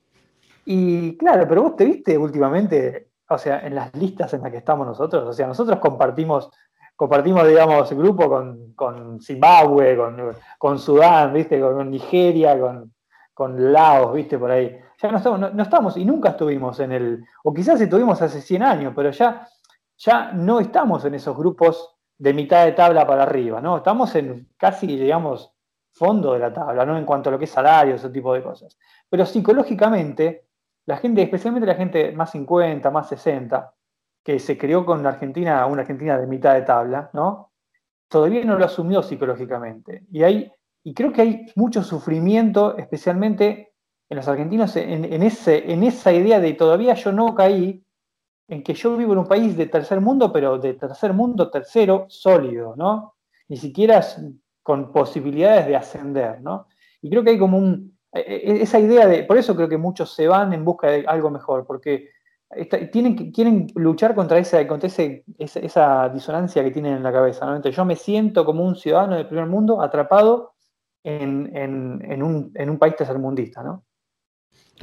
Y claro, pero vos te viste últimamente, o sea, en las listas en las que estamos nosotros, o sea, nosotros compartimos, compartimos, digamos, grupo con, con Zimbabue, con, con, Sudán, ¿viste? Con, Nigeria, con, con Laos, ¿viste? Por ahí. Ya no estamos, no, estamos, y nunca estuvimos en el, o quizás estuvimos hace 100 años, pero ya, ya no estamos en esos grupos de mitad de tabla para arriba, ¿no? Estamos en casi, digamos, fondo de la tabla, ¿no? En cuanto a lo que es salario, ese tipo de cosas. Pero psicológicamente, la gente, especialmente la gente más 50, más 60, que se crió con una Argentina, una Argentina de mitad de tabla, ¿no? Todavía no lo asumió psicológicamente. Y, hay, y creo que hay mucho sufrimiento, especialmente en los argentinos, en, ese, en esa idea de todavía yo no caí en que yo vivo en un país de tercer mundo, pero de tercer mundo tercero sólido, ¿no? Ni siquiera con posibilidades de ascender, ¿no? Y creo que hay como un, e, e, esa idea de, por eso creo que muchos se van en busca de algo mejor, porque tienen, quieren luchar contra, esa, contra esa, disonancia que tienen en la cabeza. ¿no? yo me siento como un ciudadano del primer mundo atrapado en, un, país tercermundista. ¿no?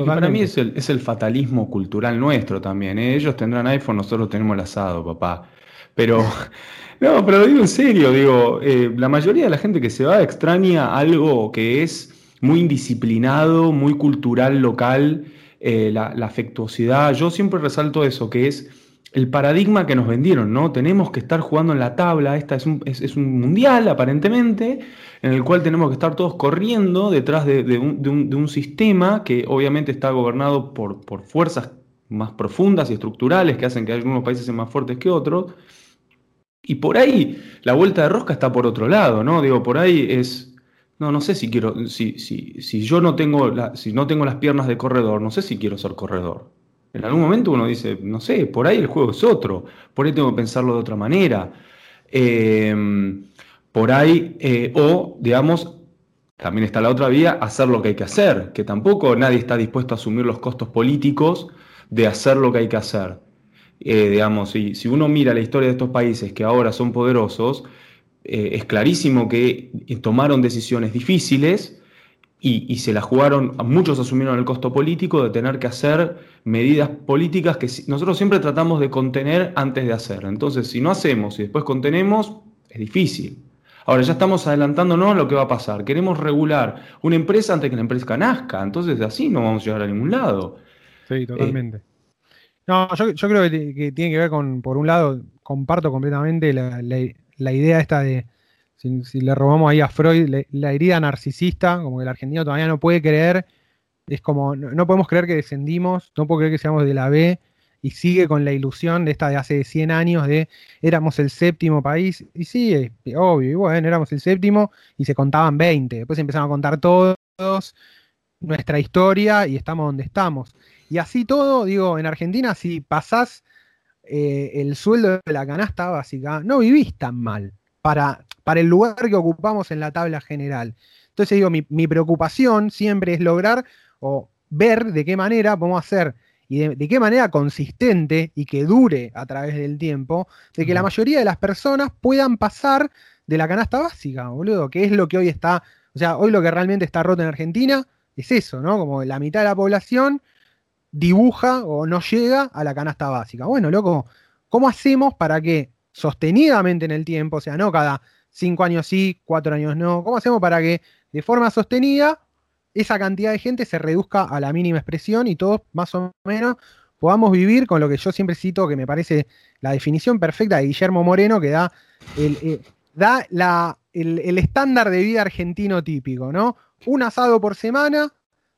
para mí es el, es el, fatalismo cultural nuestro también. ¿eh? Ellos tendrán iPhone, nosotros tenemos el asado, papá. Pero, no, pero lo digo en serio, digo, eh, la mayoría de la gente que se va extraña algo que es muy indisciplinado, muy cultural, local, eh, la, afectuosidad. Yo siempre resalto eso, que es el paradigma que nos vendieron, ¿no? Tenemos que estar jugando en la tabla, esta es un, es, un mundial aparentemente, en el cual tenemos que estar todos corriendo detrás de, un, sistema que obviamente está gobernado por, por fuerzas más profundas y estructurales que hacen que algunos países sean más fuertes que otros. Y por ahí la vuelta de rosca está por otro lado, ¿no? Digo, por ahí es no, no sé si quiero, si, si, si yo no tengo, si no tengo las piernas de corredor, no sé si quiero ser corredor. En algún momento uno dice, no sé, por ahí el juego es otro, por ahí tengo que pensarlo de otra manera. Em, por ahí, eh, o digamos, también está la otra vía, hacer lo que hay que hacer, que tampoco nadie está dispuesto a asumir los costos políticos de hacer lo que hay que hacer. Eh, digamos, si, si uno mira la historia de estos países que ahora son poderosos, eh, es clarísimo que tomaron decisiones difíciles y, se las jugaron, muchos asumieron el costo político de tener que hacer medidas políticas que nosotros siempre tratamos de contener antes de hacer. Entonces, si no hacemos y después contenemos, es difícil. Ahora ya estamos adelantándonos a lo que va a pasar. Queremos regular una empresa antes que la empresa nazca. Entonces así no vamos a llegar a ningún lado. Sí, totalmente. No, yo, creo que, tiene que ver con, por un lado, comparto completamente la, la idea esta de, si, le robamos ahí a Freud, la herida narcisista, como que el argentino todavía no puede creer, es como, no, podemos creer que descendimos, no puedo creer que seamos de la B, y sigue con la ilusión de esta de hace 100 años de éramos el séptimo país, y sí, obvio, y bueno, éramos el séptimo, y se contaban 20, después empezaron a contar todos nuestra historia y estamos donde estamos. Y así todo, digo, en Argentina, si pasás eh, el sueldo de la canasta básica, no vivís tan mal para, para el lugar que ocupamos en la tabla general. Entonces digo, mi, preocupación siempre es lograr o ver de qué manera podemos hacer y de, qué manera consistente y que dure a través del tiempo, de que la mayoría de las personas puedan pasar de la canasta básica, boludo, que es lo que hoy está, o sea, hoy lo que realmente está roto en Argentina es eso, ¿no? Como la mitad de la población dibuja o no llega a la canasta básica. Bueno, loco, ¿cómo hacemos para que sostenidamente en el tiempo, o sea, no cada cinco años sí, cuatro años no, ¿cómo hacemos para que de forma sostenida esa cantidad de gente se reduzca a la mínima expresión y todos más o menos podamos vivir con lo que yo siempre cito, que me parece la definición perfecta de Guillermo Moreno, que da el, eh, da la, el estándar de vida argentino típico, ¿no? Un asado por semana,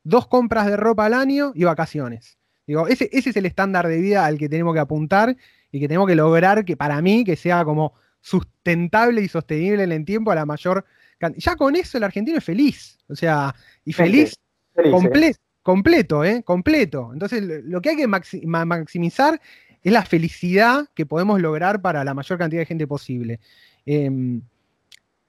dos compras de ropa al año y vacaciones. Digo, ese, ese, es el estándar de vida al que tenemos que apuntar y que tenemos que lograr que para mí que sea como sustentable y sostenible en el tiempo a la mayor Ya con eso el argentino es feliz. O sea, y feliz, completo, ¿eh? Completo. Entonces, lo que hay que maximizar es la felicidad que podemos lograr para la mayor cantidad de gente posible. Em,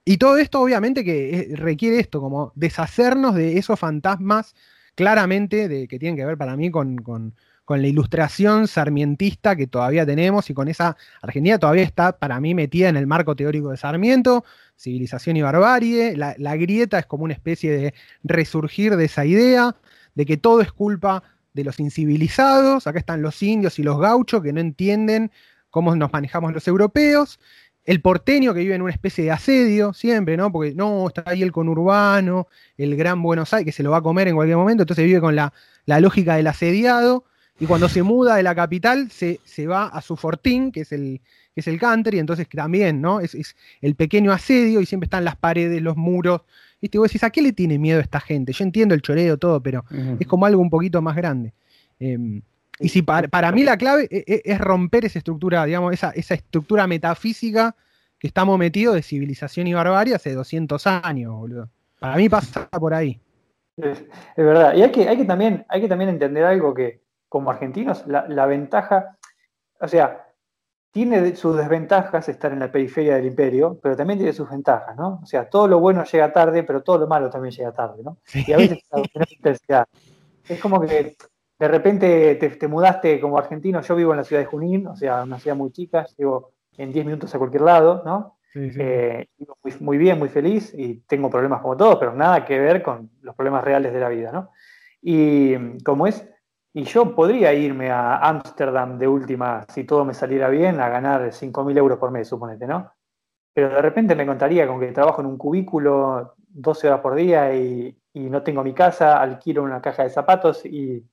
y todo esto obviamente que requiere esto, como deshacernos de esos fantasmas claramente de, que tienen que ver para mí con, con la ilustración sarmientista que todavía tenemos y con esa Argentina todavía está para mí metida en el marco teórico de Sarmiento, civilización y barbarie, la, la grieta es como una especie de resurgir de esa idea, de que todo es culpa de los incivilizados, acá están los indios y los gauchos que no entienden cómo nos manejamos los europeos, el porteño que vive en una especie de asedio siempre, ¿no? Porque no, está ahí el conurbano, el gran Buenos Aires, que se lo va a comer en cualquier momento, entonces vive con la, la lógica del asediado, y cuando se muda de la capital se, se va a su fortín, que es el, que es el country, entonces también, ¿no? Es, es, el pequeño asedio y siempre están las paredes, los muros. ¿Viste? Y vos decís, ¿a qué le tiene miedo esta gente? Yo entiendo el choreo, todo, pero uh -huh. es como algo un poquito más grande. Eh, y si para, para, mí la clave es, es, romper esa estructura, digamos, esa, esa estructura metafísica que estamos metidos de civilización y barbarie hace 200 años, boludo. Para mí pasa por ahí. Es, es verdad. Y hay que, hay, que también, hay que también entender algo que, como argentinos, la, la ventaja, o sea, tiene sus desventajas estar en la periferia del imperio, pero también tiene sus ventajas, ¿no? O sea, todo lo bueno llega tarde, pero todo lo malo también llega tarde, ¿no? Sí. Y a veces intensidad. Es como que de repente te, te, mudaste como argentino, yo vivo en la ciudad de Junín, o sea, una ciudad muy chica, llego en 10 minutos a cualquier lado, ¿no? Sí, sí. Eh, muy, muy, bien, muy feliz y tengo problemas como todos, pero nada que ver con los problemas reales de la vida, ¿no? Y como es, y yo podría irme a Ámsterdam de última, si todo me saliera bien, a ganar 5.000 euros por mes, suponete, ¿no? Pero de repente me contaría con que trabajo en un cubículo 12 horas por día y, y no tengo mi casa, alquilo una caja de zapatos y,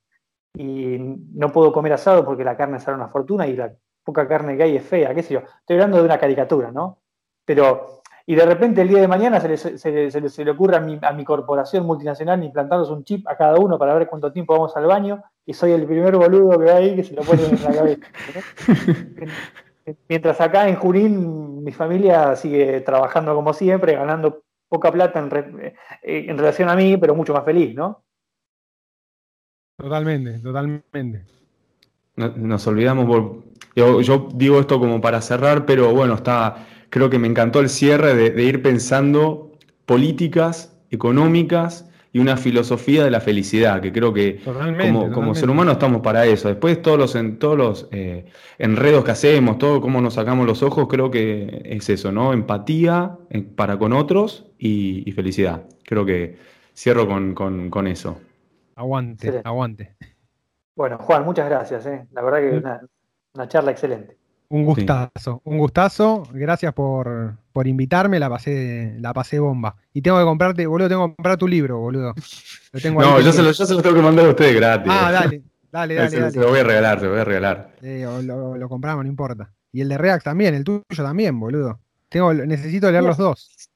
y, no puedo comer asado porque la carne sale una fortuna y la poca carne que hay es fea, qué sé yo. Estoy hablando de una caricatura, ¿no? Pero, y de repente el día de mañana se le, se, se, se le ocurre a mi, a mi, corporación multinacional implantarnos un chip a cada uno para ver cuánto tiempo vamos al baño y soy el primer boludo que va ahí que se lo pone en la cabeza. ¿no? Mientras acá en Junín mi familia sigue trabajando como siempre, ganando poca plata en, re, eh, en relación a mí, pero mucho más feliz, ¿no? Totalmente, totalmente. Nos olvidamos, yo, yo, digo esto como para cerrar, pero bueno, está, creo que me encantó el cierre de, de ir pensando políticas económicas y una filosofía de la felicidad, que creo que totalmente, como, como ser humano estamos para eso. Después todos los, en, todos los eh, enredos que hacemos, todo cómo nos sacamos los ojos, creo que es eso, ¿no? Empatía eh, para con otros y, y felicidad. Creo que cierro con, con, con eso. Aguante, excelente. aguante. Bueno, Juan, muchas gracias. ¿eh? La verdad que una, una charla excelente. Un gustazo, sí. un gustazo. Gracias por, por, invitarme, la pasé, la pasé bomba. Y tengo que comprarte, boludo, tengo que comprar tu libro, boludo. Lo tengo no, yo se, lo, yo se, lo, tengo que mandar a ustedes gratis. Ah, dale, dale, dale. se, dale. se, lo voy a regalar, se lo voy a regalar. Eh, lo, lo, compramos, no importa. Y el de React también, el tuyo también, boludo. Tengo, necesito leer los dos.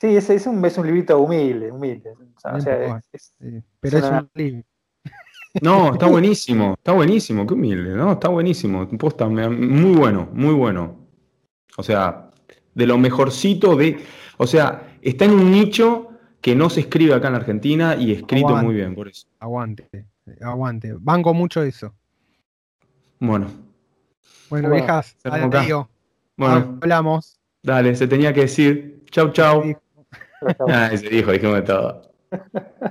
Sí, es, es, un, es un librito humilde, humilde. O sea, es, es, pero es un libro. No, está buenísimo, está buenísimo, qué humilde, ¿no? Está buenísimo, posta, muy bueno, muy bueno. O sea, de lo mejorcito de. O sea, está en un nicho que no se escribe acá en Argentina y escrito aguante, muy bien, por eso. Aguante, aguante. Banco mucho eso. Bueno. Bueno, viejas, tío. Bueno, hablamos. Dale, se tenía que decir. Chau, chau. Ah, se dijo, dijimos todo.